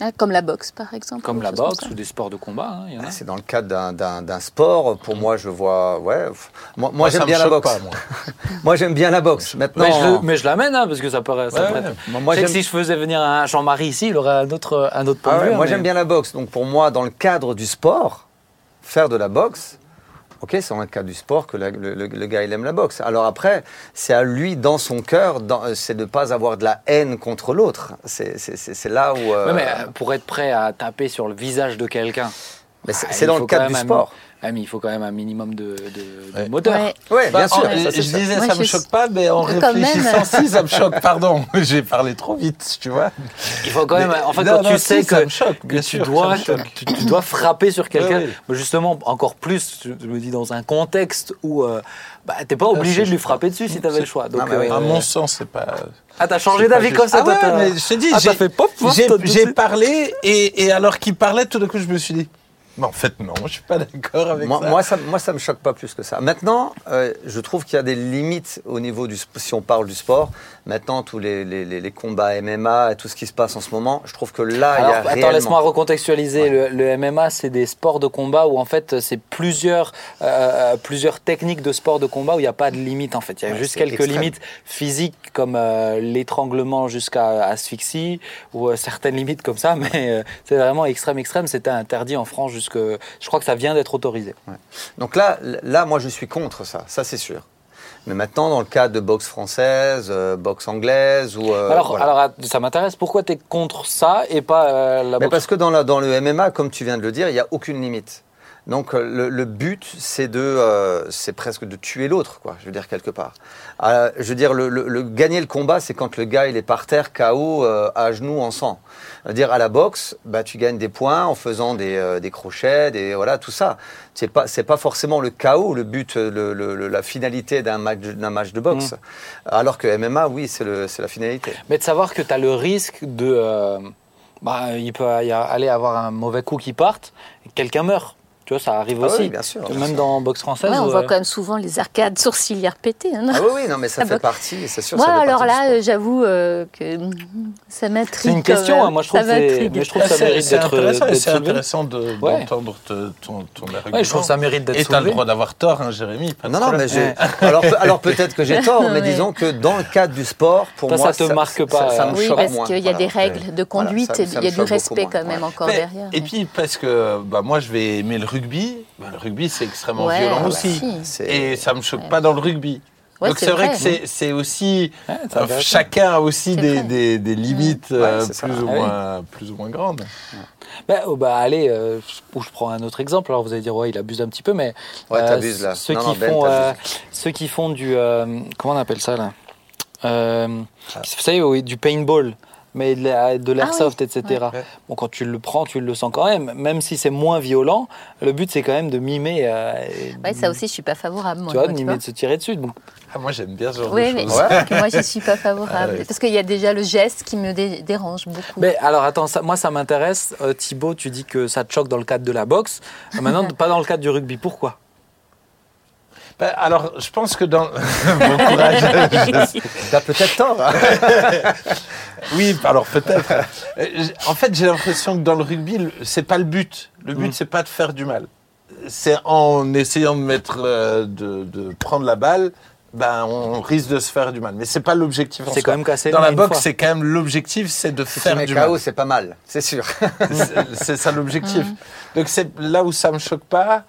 Ah, comme la boxe, par exemple. comme la comme boxe ou des sports de combat hein. Ah, C'est dans le cadre d'un- sport. Pour moi, je vois. Ouais. Moi, j'aime me bien la boxe. moi. j'aime bien la boxe. Maintenant. Mais je, l'amène hein, parce que ça paraît. ça Ouais, ouais. moi, moi, Je sais que si je faisais venir un Jean-Marie ici, il aurait un autre, un autre point Ah de ouais, vue. moi hein, j'aime bien la boxe. Donc pour moi, dans le cadre du sport, faire de la boxe, ok, c'est dans le cadre du sport que la- le, gars il aime la boxe. Alors après, c'est à lui, dans son cœur, euh, c'est de ne pas avoir de la haine contre l'autre. C'est là où. euh, Ouais, mais euh, pour être prêt à taper sur le visage de quelqu'un, mais c'est ah, il dans le cadre du sport. Mais il faut quand même un minimum de, de- de Ouais. moteur. Ouais. Oui, bien Bah, sûr. en- ça, je sûr. disais, Moi, ça je me suis- choque pas, mais en Quand réfléchissant, si, ça me choque, pardon. J'ai parlé trop vite, tu vois. Il faut quand même. Mais- En fait, non, quand non, tu si, sais que, choque, que bien tu, sûr, dois, ça me choque. tu, tu dois frapper sur quelqu'un, Ouais, ouais. justement, encore plus, je me dis, dans un contexte où euh, bah, t'es pas obligé c'est de lui frapper dessus si t'avais le choix. Donc, Ah, bah euh, À mon sens, c'est pas. ah, t'as changé d'avis comme ça, Ah toi, ouais, je te dis, Ah, j'ai parlé et, et alors qu'il parlait, tout d'un coup, je me suis dit. Mais en fait, non, je suis pas d'accord avec Moi, ça. moi, ça, moi, ça me choque pas plus que ça. Maintenant, euh, je trouve qu'il y a des limites au niveau du, si on parle du sport. Maintenant, tous les, les, les- les combats MMA et tout ce qui se passe en ce moment, je trouve que là, il y a attends, réellement... laisse-moi recontextualiser. Le, le MMA, c'est des sports de combat où en fait, c'est plusieurs, euh, plusieurs techniques de sport de combat où il n'y a pas de limite en fait. Il y a Ouais, juste quelques extrême. limites physiques comme euh, l'étranglement jusqu'à asphyxie ou euh, certaines limites comme ça, mais euh, c'est vraiment extrême, extrême. C'était interdit en France jusque. Je crois que ça vient d'être autorisé. Donc là, là, moi, je suis contre ça. Ça, c'est sûr. Mais maintenant, dans le cadre de boxe française, euh, boxe anglaise ou... euh, alors, voilà. alors, ça m'intéresse. Pourquoi tu es contre ça et pas euh, la Mais boxe parce que dans, la- dans le MMA, comme tu viens de le dire, il n'y a aucune limite. Donc euh, le, le but, c'est de, euh, c'est presque de tuer l'autre, quoi. Je veux dire quelque part. Euh, je veux dire, le, le- le- gagner le combat, c'est quand le gars il est par terre, KO, euh, à genoux, en sang. Dire, à la boxe, bah tu gagnes des points en faisant des, des crochets, des voilà tout ça. C'est pas, c'est pas forcément le KO, le but, la finalité d'un match, d'un match de boxe. Alors que MMA, oui, c'est le, c'est la finalité. Mais de savoir que tu as le risque de. bah, il peut y aller avoir un mauvais coup qui parte, quelqu'un meurt. Tu vois, ça arrive Ah aussi. oui, bien sûr, bien Même sûr. dans boxe française. Ouais, on où, voit euh, quand même souvent les arcades sourcilières pétées. hein. Ah oui, oui, non, mais ça Ah fait partie, c'est sûr. Moi, ça fait alors là, euh, j'avoue euh, que ça m'intrigue. C'est une question, hein, moi, je trouve mais je trouve que ça mérite c'est d'être- c'est intéressant de- Ouais. d'entendre ton, ton argument. Ouais, je trouve que ça mérite d'être Et tu as le droit d'avoir tort, hein, Jérémy. pas Non, non, mais. Alors, alors peut-être que j'ai tort, mais disons que dans le cadre du sport, pour moi, ça te marque pas, Ça, me euh, Oui, choque parce moins. qu'il y a des règles de conduite il y a du choque respect moins, quand même encore derrière. Et puis, parce que bah, moi, je vais aimer le rugby. Bah, le rugby, c'est extrêmement Ouais, violent bah, aussi. si. Et ça me choque Ouais. pas dans le rugby. Ouais, Donc c'est vrai, vrai. que c'est- c'est aussi euh, chacun a aussi des, des- des limites Ouais, euh, ça. plus, ou Ah oui. moins, plus ou moins grandes. Bah, oh, bah, allez, euh, je prends un autre exemple. Alors vous allez dire, ouais, il abuse un petit peu, mais. Ouais, euh, t'abuses là. Ceux, Non, qui non, Ben, font, euh, ceux qui font du. euh, comment on appelle ça là? Euh, Ah. Vous savez, oui, du paintball. Mais de la- de l'airsoft, oui. etc. Ouais. Bon, quand tu le prends, tu le sens quand même. Même si c'est moins violent, le but c'est quand même de mimer. euh, Ouais, ça aussi, je suis pas favorable. Moi, tu vois, de mimer, de se tirer dessus. Donc, Ah, moi, j'aime bien ce genre Oui, de mais choses. Ouais. moi, je suis pas favorable. Ah ouais. Parce qu'il y a déjà le geste qui me dé- dérange beaucoup. Mais alors attends, ça- moi ça m'intéresse. Euh, Thibaut, tu dis que ça te choque dans le cadre de la boxe. Euh, Maintenant, pas dans le cadre du rugby. Pourquoi? Bah, alors, je pense que dans. bon courage. T'as peut-être tort. hein. oui, alors peut-être. Euh, En fait, j'ai l'impression que dans le rugby, c'est pas le but. Le but, Mm. c'est pas de faire du mal. C'est en essayant de mettre, euh, de, de prendre la balle, ben, on risque de se faire du mal. Mais c'est pas l'objectif. en C'est quand même cassé Dans la boxe, c'est quand même l'objectif, c'est de Si tu faire mets du KO, mal. c'est pas mal, c'est sûr. C'est- ça l'objectif. Donc c'est là où ça me choque pas.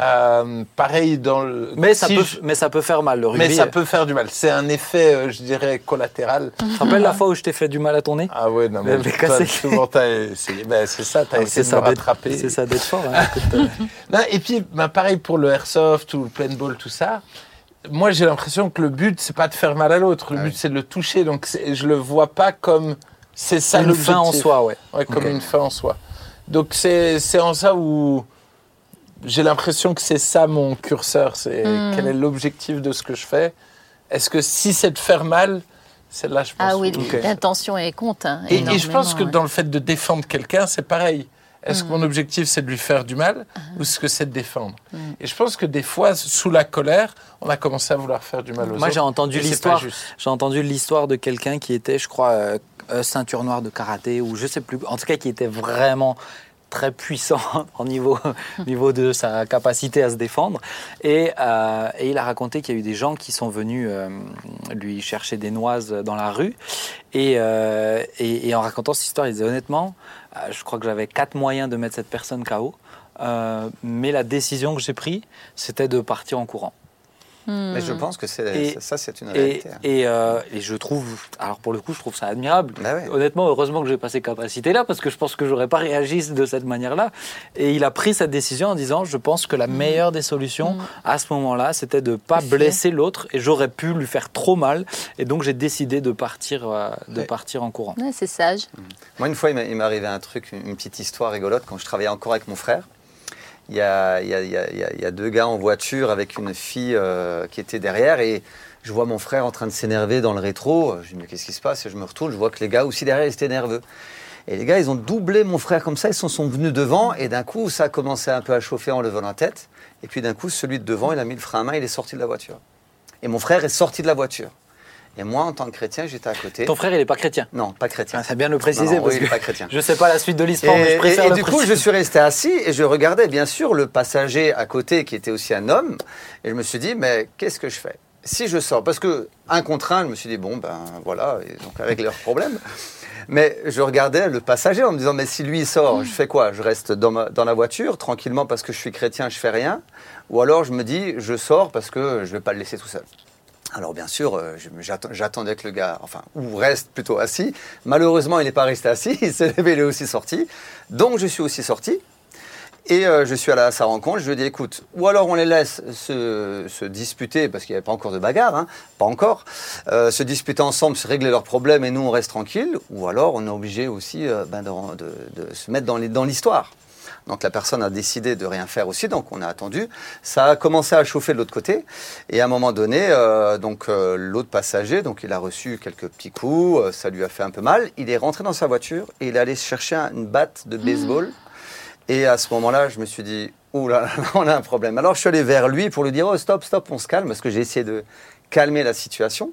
Euh, pareil dans le. mais ça, si peut, je- mais ça peut faire mal le rugby. mais ça peut faire du mal. C'est un effet, euh, je dirais, collatéral. Tu te rappelles la fois où je t'ai fait du mal à ton nez? Ah ouais, non, Mais mais cassé. souvent, t'as- c'est ben, c'est ça, t'as Ah, essayé de me ça d'être- rattraper. C'est ça d'être fort. hein. Euh, Non, et puis, ben, pareil pour le airsoft ou le paintball, tout ça. Moi, j'ai l'impression que le but, c'est pas de faire mal à l'autre. Le Ah but, oui. c'est de le toucher. Donc, je le vois pas comme c'est ça une fin en soi, ouais. Ouais, comme une fin en soi. Donc, c'est c'est en ça où j'ai l'impression que c'est ça mon curseur. C'est Hmm. quel est l'objectif de ce que je fais. Est-ce que si c'est de faire mal, c'est là, je pense. Ah oui, l'intention est compte. hein, Et, et je pense que ouais. dans le fait de défendre quelqu'un, c'est pareil. Est-ce que mon objectif, c'est de lui faire du mal ou est-ce que c'est de défendre Mm. Et je pense que des fois, sous la colère, on a commencé à vouloir faire du mal aux Moi, autres. j'ai entendu l'histoire. J'ai entendu l'histoire de quelqu'un qui était, je crois, euh, euh, ceinture noire de karaté ou je sais plus. En tout cas, qui était vraiment très puissant au niveau, niveau de sa capacité à se défendre. Et, euh, et il a raconté qu'il y a eu des gens qui sont venus euh, lui chercher des noises dans la rue. Et, euh, et, et en racontant cette histoire, il disait honnêtement, euh, je crois que j'avais quatre moyens de mettre cette personne KO. Euh, mais la décision que j'ai prise, c'était de partir en courant. Hmm. Mais je pense que Et- ça, c'est une réalité. hein. et, euh, et je trouve, alors pour le coup, je trouve ça admirable. Bah ouais. Honnêtement, heureusement que j'ai pas ces capacités-là, parce que je pense que j'aurais pas réagi de cette manière-là. Et il a pris cette décision en disant, je pense que la meilleure des solutions Mm. à ce moment-là, c'était de pas blesser l'autre, et j'aurais pu lui faire trop mal. Et donc j'ai décidé de partir, euh, de Ouais. partir en courant. Ouais, c'est sage. Moi, une fois, il m'est arrivé un truc, une petite histoire rigolote, quand je travaillais encore avec mon frère. Il y a, deux gars en voiture avec une fille euh, qui était derrière et je vois mon frère en train de s'énerver dans le rétro. Je dis, mais qu'est-ce qui se passe? Et je me retourne, je vois que les gars aussi derrière, ils étaient nerveux. Et les gars, ils ont doublé mon frère comme ça, ils sont venus devant, et d'un coup, ça a commencé un peu à chauffer en levant la tête. Et puis d'un coup, celui de devant, il a mis le frein à main, il est sorti de la voiture. Et mon frère est sorti de la voiture. Et moi, en tant que chrétien, j'étais à côté. Ton frère, il n'est pas chrétien. Non, pas chrétien. Ah, c'est bien de le préciser Non, non, parce oui, il est que pas chrétien. je sais pas la suite de l'histoire, mais je préfère et- et le du coup, je suis resté assis et je regardais bien sûr le passager à côté qui était aussi un homme. Et je me suis dit, mais qu'est-ce que je fais? Si je sors, parce que un contre un, je me suis dit, bon, ben voilà, ils ont qu'à régler leurs problèmes. Mais je regardais le passager en me disant, mais si lui sort, je fais quoi? Je reste dans, ma- dans la voiture tranquillement parce que je suis chrétien, je fais rien? Ou alors je me dis, je sors parce que je vais pas le laisser tout seul. Alors bien sûr, euh, j'attendais que le gars, enfin, ou reste plutôt assis. Malheureusement, il n'est pas resté assis, il s'est levé, il est aussi sorti. Donc je suis aussi sorti. Et euh, je suis allé à sa rencontre, je lui ai dit, écoute, ou alors on les laisse se, disputer, parce qu'il n'y avait pas encore de bagarre, hein, pas encore, euh, se disputer ensemble, se régler leurs problèmes et nous on reste tranquille, ou alors on est obligé aussi ben, de, se mettre dans l'histoire. Donc la personne a décidé de rien faire aussi, donc on a attendu. Ça a commencé à chauffer de l'autre côté, et à un moment donné, euh, donc euh, l'autre passager, donc il a reçu quelques petits coups, euh, ça lui a fait un peu mal. Il est rentré dans sa voiture et il est allé chercher un- une batte de baseball. Et à ce moment-là, je me suis dit, ouh là, là, on a un problème. Alors je suis allé vers lui pour lui dire, oh stop, stop, on se calme, parce que j'ai essayé de calmer la situation.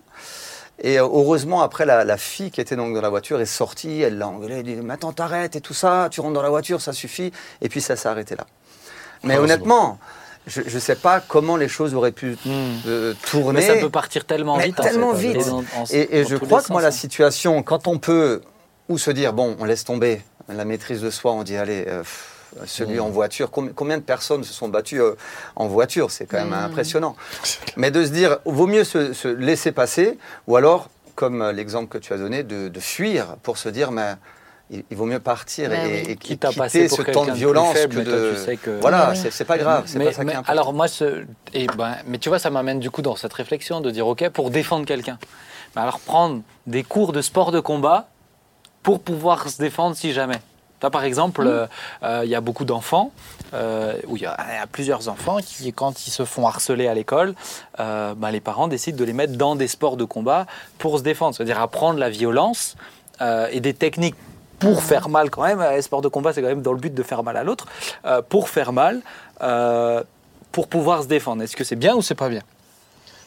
Et euh, heureusement, après, la, la fille qui était donc dans la voiture est sortie, elle l'a engueulé, elle dit, mais attends, t'arrêtes et tout ça, tu rentres dans la voiture, ça suffit. Et puis ça s'est arrêté là. Mais Heureusement. honnêtement, je ne sais pas comment les choses auraient pu Hmm. euh, tourner. Mais ça peut partir tellement Mais vite. en tellement fait, vite. et en- je crois que moi, sens, la hein. situation, quand on peut, ou se dire, bon, on laisse tomber la maîtrise de soi, on dit, allez, euh, pff, celui Mmh. en voiture, combien, de personnes se sont battues euh, en voiture? C'est quand même Mmh. impressionnant. Mais de se dire, vaut mieux se, se laisser passer, ou alors, comme euh, l'exemple que tu as donné, de, de fuir pour se dire, mais il, vaut mieux partir Mais et, oui. et- et Quitte à quitter passer pour ce temps de violence faible, que de... tu sais que- Voilà, Mais oui. c'est pas grave, c'est mais, pas ça qui mais est important. alors moi, ce, ben, mais tu vois, ça m'amène du coup dans cette réflexion de dire, ok, pour défendre quelqu'un, mais alors prendre des cours de sport de combat pour pouvoir se défendre si jamais. Toi, par exemple, Mmh. euh, euh, il y a beaucoup d'enfants, euh, où il y, a il y a plusieurs enfants qui, quand ils se font harceler à l'école, euh, ben, les parents décident de les mettre dans des sports de combat pour se défendre, c'est-à-dire apprendre la violence euh, et des techniques pour faire mal quand même. Les sports de combat, c'est quand même dans le but de faire mal à l'autre, euh, pour faire mal, euh, pour pouvoir se défendre. Est-ce que c'est bien ou c'est pas bien?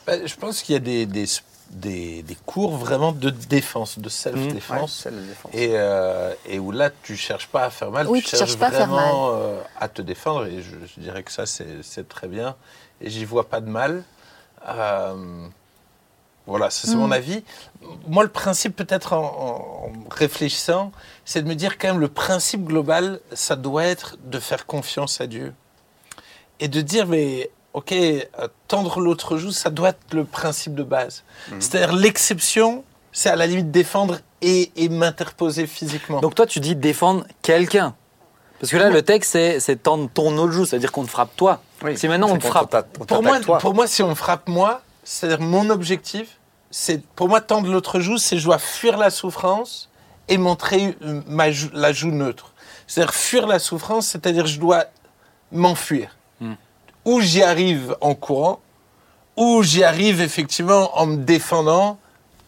Ben, je pense qu'il y a des, des, des, des cours vraiment de défense, de self-défense. Et, euh, et où là, tu cherches pas à faire mal, Oui, tu tu cherches cherches pas à faire vraiment euh, à te défendre. Et je, je dirais que ça, c'est très bien. Et j'y vois pas de mal. Euh, voilà, c'est Mm. mon avis. Moi, le principe, peut-être en, en- en réfléchissant, c'est de me dire quand même le principe global, ça doit être de faire confiance à Dieu. Et de dire, mais ok, euh, tendre l'autre joue, ça doit être le principe de base. C'est-à-dire l'exception, c'est à la limite défendre et, et m'interposer physiquement. Donc toi, tu dis défendre quelqu'un. Parce que là, le texte, c'est tendre ton autre joue, c'est-à-dire qu'on te frappe toi. Oui, Si maintenant on c'est te frappe, on pour moi, toi. pour moi, si on me frappe moi, c'est-à-dire mon objectif, c'est pour moi tendre l'autre joue, c'est je dois fuir la souffrance et montrer euh, ma la joue neutre. C'est-à-dire fuir la souffrance, c'est-à-dire je dois m'enfuir. Ou j'y arrive en courant, ou j'y arrive effectivement en me défendant.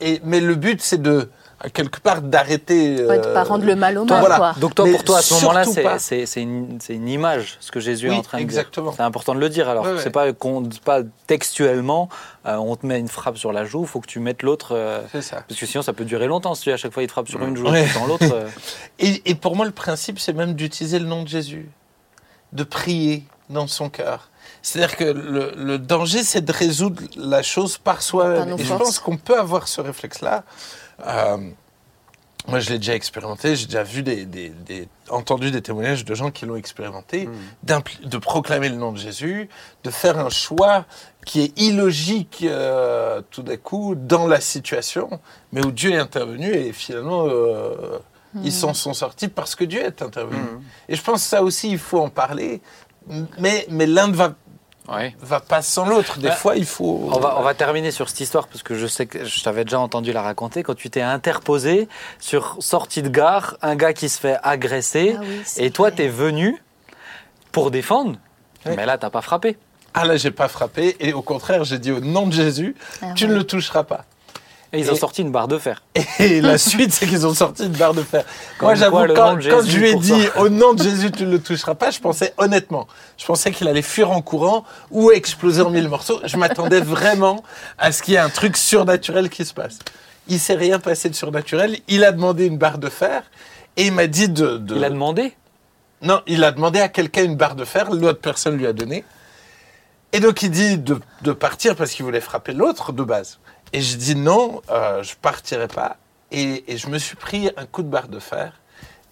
Et, mais le but, c'est de à quelque part d'arrêter. Ouais, de euh, pas rendre le mal au Toi, mal, voilà. quoi. Donc toi, Mais pour toi, à ce moment-là, c'est- pas. c'est c'est une, c'est une image, ce que Jésus Oui, est en train de exactement. dire. C'est important de le dire. Alors, Ouais, ouais. c'est pas, qu'on- pas textuellement, euh, on te met une frappe sur la joue, il faut que tu mettes l'autre... euh, C'est ça. parce que sinon, ça peut durer longtemps si à chaque fois il te frappe sur une joue Ouais. dans l'autre. euh, Et, et pour moi, le principe, c'est même d'utiliser le nom de Jésus, de prier dans son cœur. C'est-à-dire que le, le danger, c'est de résoudre la chose par soi-même. Et je pense qu'on peut avoir ce réflexe-là. Euh, moi, je l'ai déjà expérimenté, j'ai déjà vu des, des- des- entendu des témoignages de gens qui l'ont expérimenté, d'impl- de proclamer le nom de Jésus, de faire un choix qui est illogique euh, tout d'un coup dans la situation, mais où Dieu est intervenu et finalement euh, ils s'en sont sortis parce que Dieu est intervenu. Mhm. Et je pense que ça aussi il faut en parler, mais, mais l'un ne va, ouais. va pas sans l'autre. Des Bah, fois il faut... On va, on va terminer sur cette histoire parce que je sais que je t'avais déjà entendu la raconter quand tu t'es interposé sur sortie de gare, un gars qui se fait agresser Ah oui, et toi vrai. t'es venu pour défendre, Ouais. mais là t'as pas frappé. Ah là j'ai pas frappé et au contraire j'ai dit au nom de Jésus, Ah tu ouais. ne le toucheras pas. Et ils ont Et- sorti une barre de fer. Et la suite, c'est qu'ils ont sorti une barre de fer. Comme Moi, j'avoue, quand, quand je lui ai dit ça. au nom de Jésus, tu ne le toucheras pas, je pensais honnêtement, je pensais qu'il allait fuir en courant ou exploser en mille morceaux. Je m'attendais vraiment à ce qu'il y ait un truc surnaturel qui se passe. Il s'est rien passé de surnaturel. Il a demandé une barre de fer et il m'a dit de, de- Il a demandé? non, il a demandé à quelqu'un une barre de fer, l'autre personne lui a donné. Et donc il dit de, de partir parce qu'il voulait frapper l'autre de base. Et je dis non, euh, je partirai pas. Et, et je me suis pris un coup de barre de fer.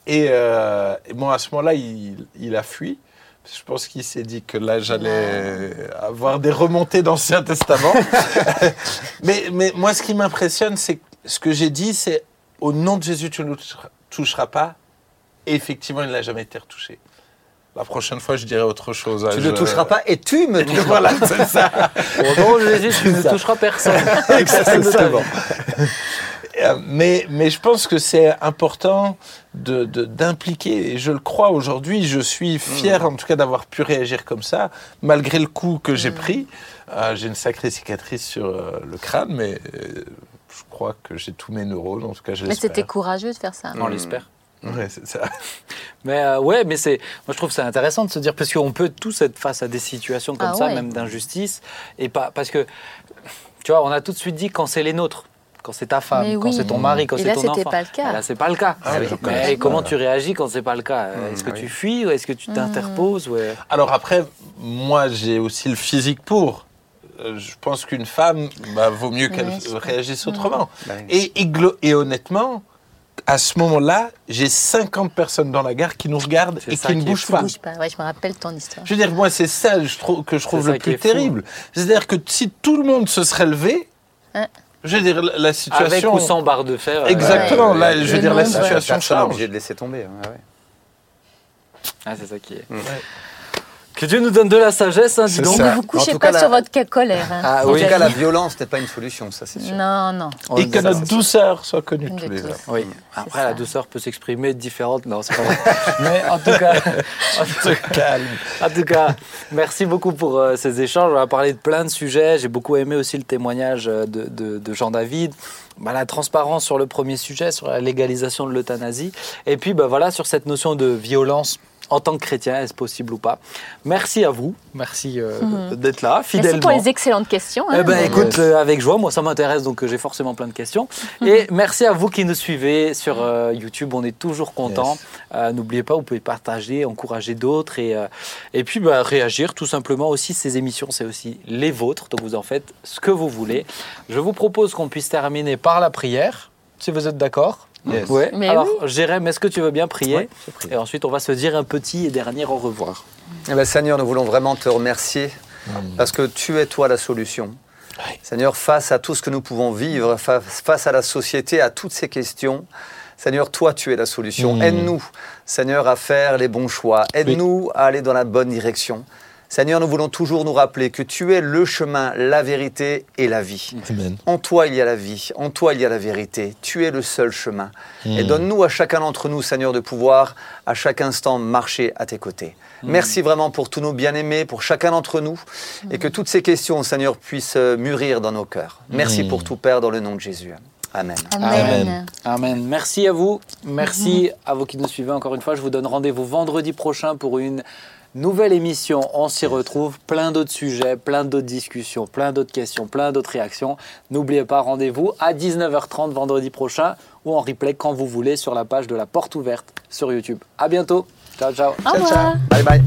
Et, euh, et bon, à ce moment-là, il, il a fui. Je pense qu'il s'est dit que là, j'allais avoir des remontées d'Ancien Testament. mais, mais moi, ce qui m'impressionne, c'est que ce que j'ai dit, c'est au nom de Jésus, tu ne nous toucheras- toucheras pas. Et effectivement, il n'a jamais été retouché. La prochaine fois, je dirai autre chose. Tu Je- ne toucheras pas et tu me toucheras. Voilà, c'est ça. Au nom de Jésus, tu ne toucheras personne. Vie. Euh, Mais, mais je pense que c'est important de- de- d'impliquer, et je le crois aujourd'hui, je suis fier en tout cas d'avoir pu réagir comme ça, malgré le coup que j'ai pris. Euh, j'ai une sacrée cicatrice sur euh, le crâne, mais euh, je crois que j'ai tous mes neurones, en tout cas je Mais c'était courageux de faire ça. On l'espère. Ouais, c'est ça. Mais euh, ouais, mais c'est, moi je trouve ça intéressant de se dire parce qu'on peut tous être face à des situations comme Ah ça, ouais. même d'injustice, et pas parce que tu vois, on a tout de suite dit quand c'est les nôtres, quand c'est ta femme, Mais quand oui. c'est ton mari, quand c'est là, ton c'était enfant. pas le cas. Là, c'est pas le cas. Ah oui, mais comment tu réagis quand c'est pas le cas? Est-ce que oui. tu fuis ou est-ce que tu t'interposes ou, euh, Alors après, moi j'ai aussi le physique pour. Euh, Je pense qu'une femme, bah, vaut mieux qu'elle Ouais, réagisse autrement. Bah et honnêtement, à ce moment-là, j'ai 50 personnes dans la gare qui nous regardent et qui ne bougent pas. Bouge pas. Ouais, je me rappelle ton histoire. Je veux dire, moi, c'est ça je trouve, que je trouve le plus fou. terrible. C'est-à-dire que si tout le monde se serait levé, Hein. je veux dire, la, situation. avec ou sans barre de fer euh, Exactement, Ouais. là, je veux dire, la nombre, ouais. situation change. obligé de laisser tomber. ouais, ouais. Ah, c'est ça qui est. Mm. Que Dieu nous donne de la sagesse, hein, dis donc. ça. Ne vous couchez pas cas, sur la- votre colère. hein. Ah En oui. tout cas, la violence n'est pas une solution, ça c'est sûr. Non, non. On Et que notre douceur soit connue de tous les hommes. Oui. Après, la douceur peut s'exprimer différente. Non, c'est pas vrai. Mais en tout cas, en tout- Calme. En tout cas, merci beaucoup pour euh, ces échanges. On a parlé de plein de sujets. J'ai beaucoup aimé aussi le témoignage euh, de, de- de Jean-David. Bah, la transparence sur le premier sujet, sur la légalisation de l'euthanasie. Et puis, bah, voilà, sur cette notion de violence en tant que chrétien, est-ce possible ou pas? Merci à vous. Merci euh, d'être là, fidèlement. Merci pour les excellentes questions. hein. Eh ben, écoute, euh, avec joie, moi ça m'intéresse, donc euh, j'ai forcément plein de questions. Et merci à vous qui nous suivez sur euh, YouTube, on est toujours contents. Euh, N'oubliez pas, vous pouvez partager, encourager d'autres et, euh, et puis bah, réagir tout simplement aussi. Ces émissions, c'est aussi les vôtres, donc vous en faites ce que vous voulez. Je vous propose qu'on puisse terminer par la prière, si vous êtes d'accord. Yes. Ouais. Mais Alors, oui. Jérém, est-ce que tu veux bien prier Ouais. Et ensuite, on va se dire un petit et dernier au revoir. Eh ben, Seigneur, nous voulons vraiment te remercier parce que tu es toi la solution. Seigneur, face à tout ce que nous pouvons vivre, fa- face à la société, à toutes ces questions, Seigneur, toi, tu es la solution. Mm. Aide-nous, Seigneur, à faire les bons choix. Aide-nous à aller dans la bonne direction. Seigneur, nous voulons toujours nous rappeler que tu es le chemin, la vérité et la vie. Amen. En toi, il y a la vie. En toi, il y a la vérité. Tu es le seul chemin. Et Mm. donne-nous à chacun d'entre nous, Seigneur, de pouvoir à chaque instant marcher à tes côtés. Merci vraiment pour tous nos bien-aimés, pour chacun d'entre nous, et que toutes ces questions, Seigneur, puissent euh, mûrir dans nos cœurs. Merci pour tout, Père, dans le nom de Jésus. Amen. Amen. Amen. Amen. Merci à vous. Merci à vous qui nous suivez encore une fois. Je vous donne rendez-vous vendredi prochain pour une Nouvelle émission, on s'y retrouve, plein d'autres sujets, plein d'autres discussions, plein d'autres questions, plein d'autres réactions. N'oubliez pas, rendez-vous à 19h30 vendredi prochain ou en replay quand vous voulez sur la page de la porte ouverte sur YouTube. À bientôt. Ciao, ciao. Bye bye.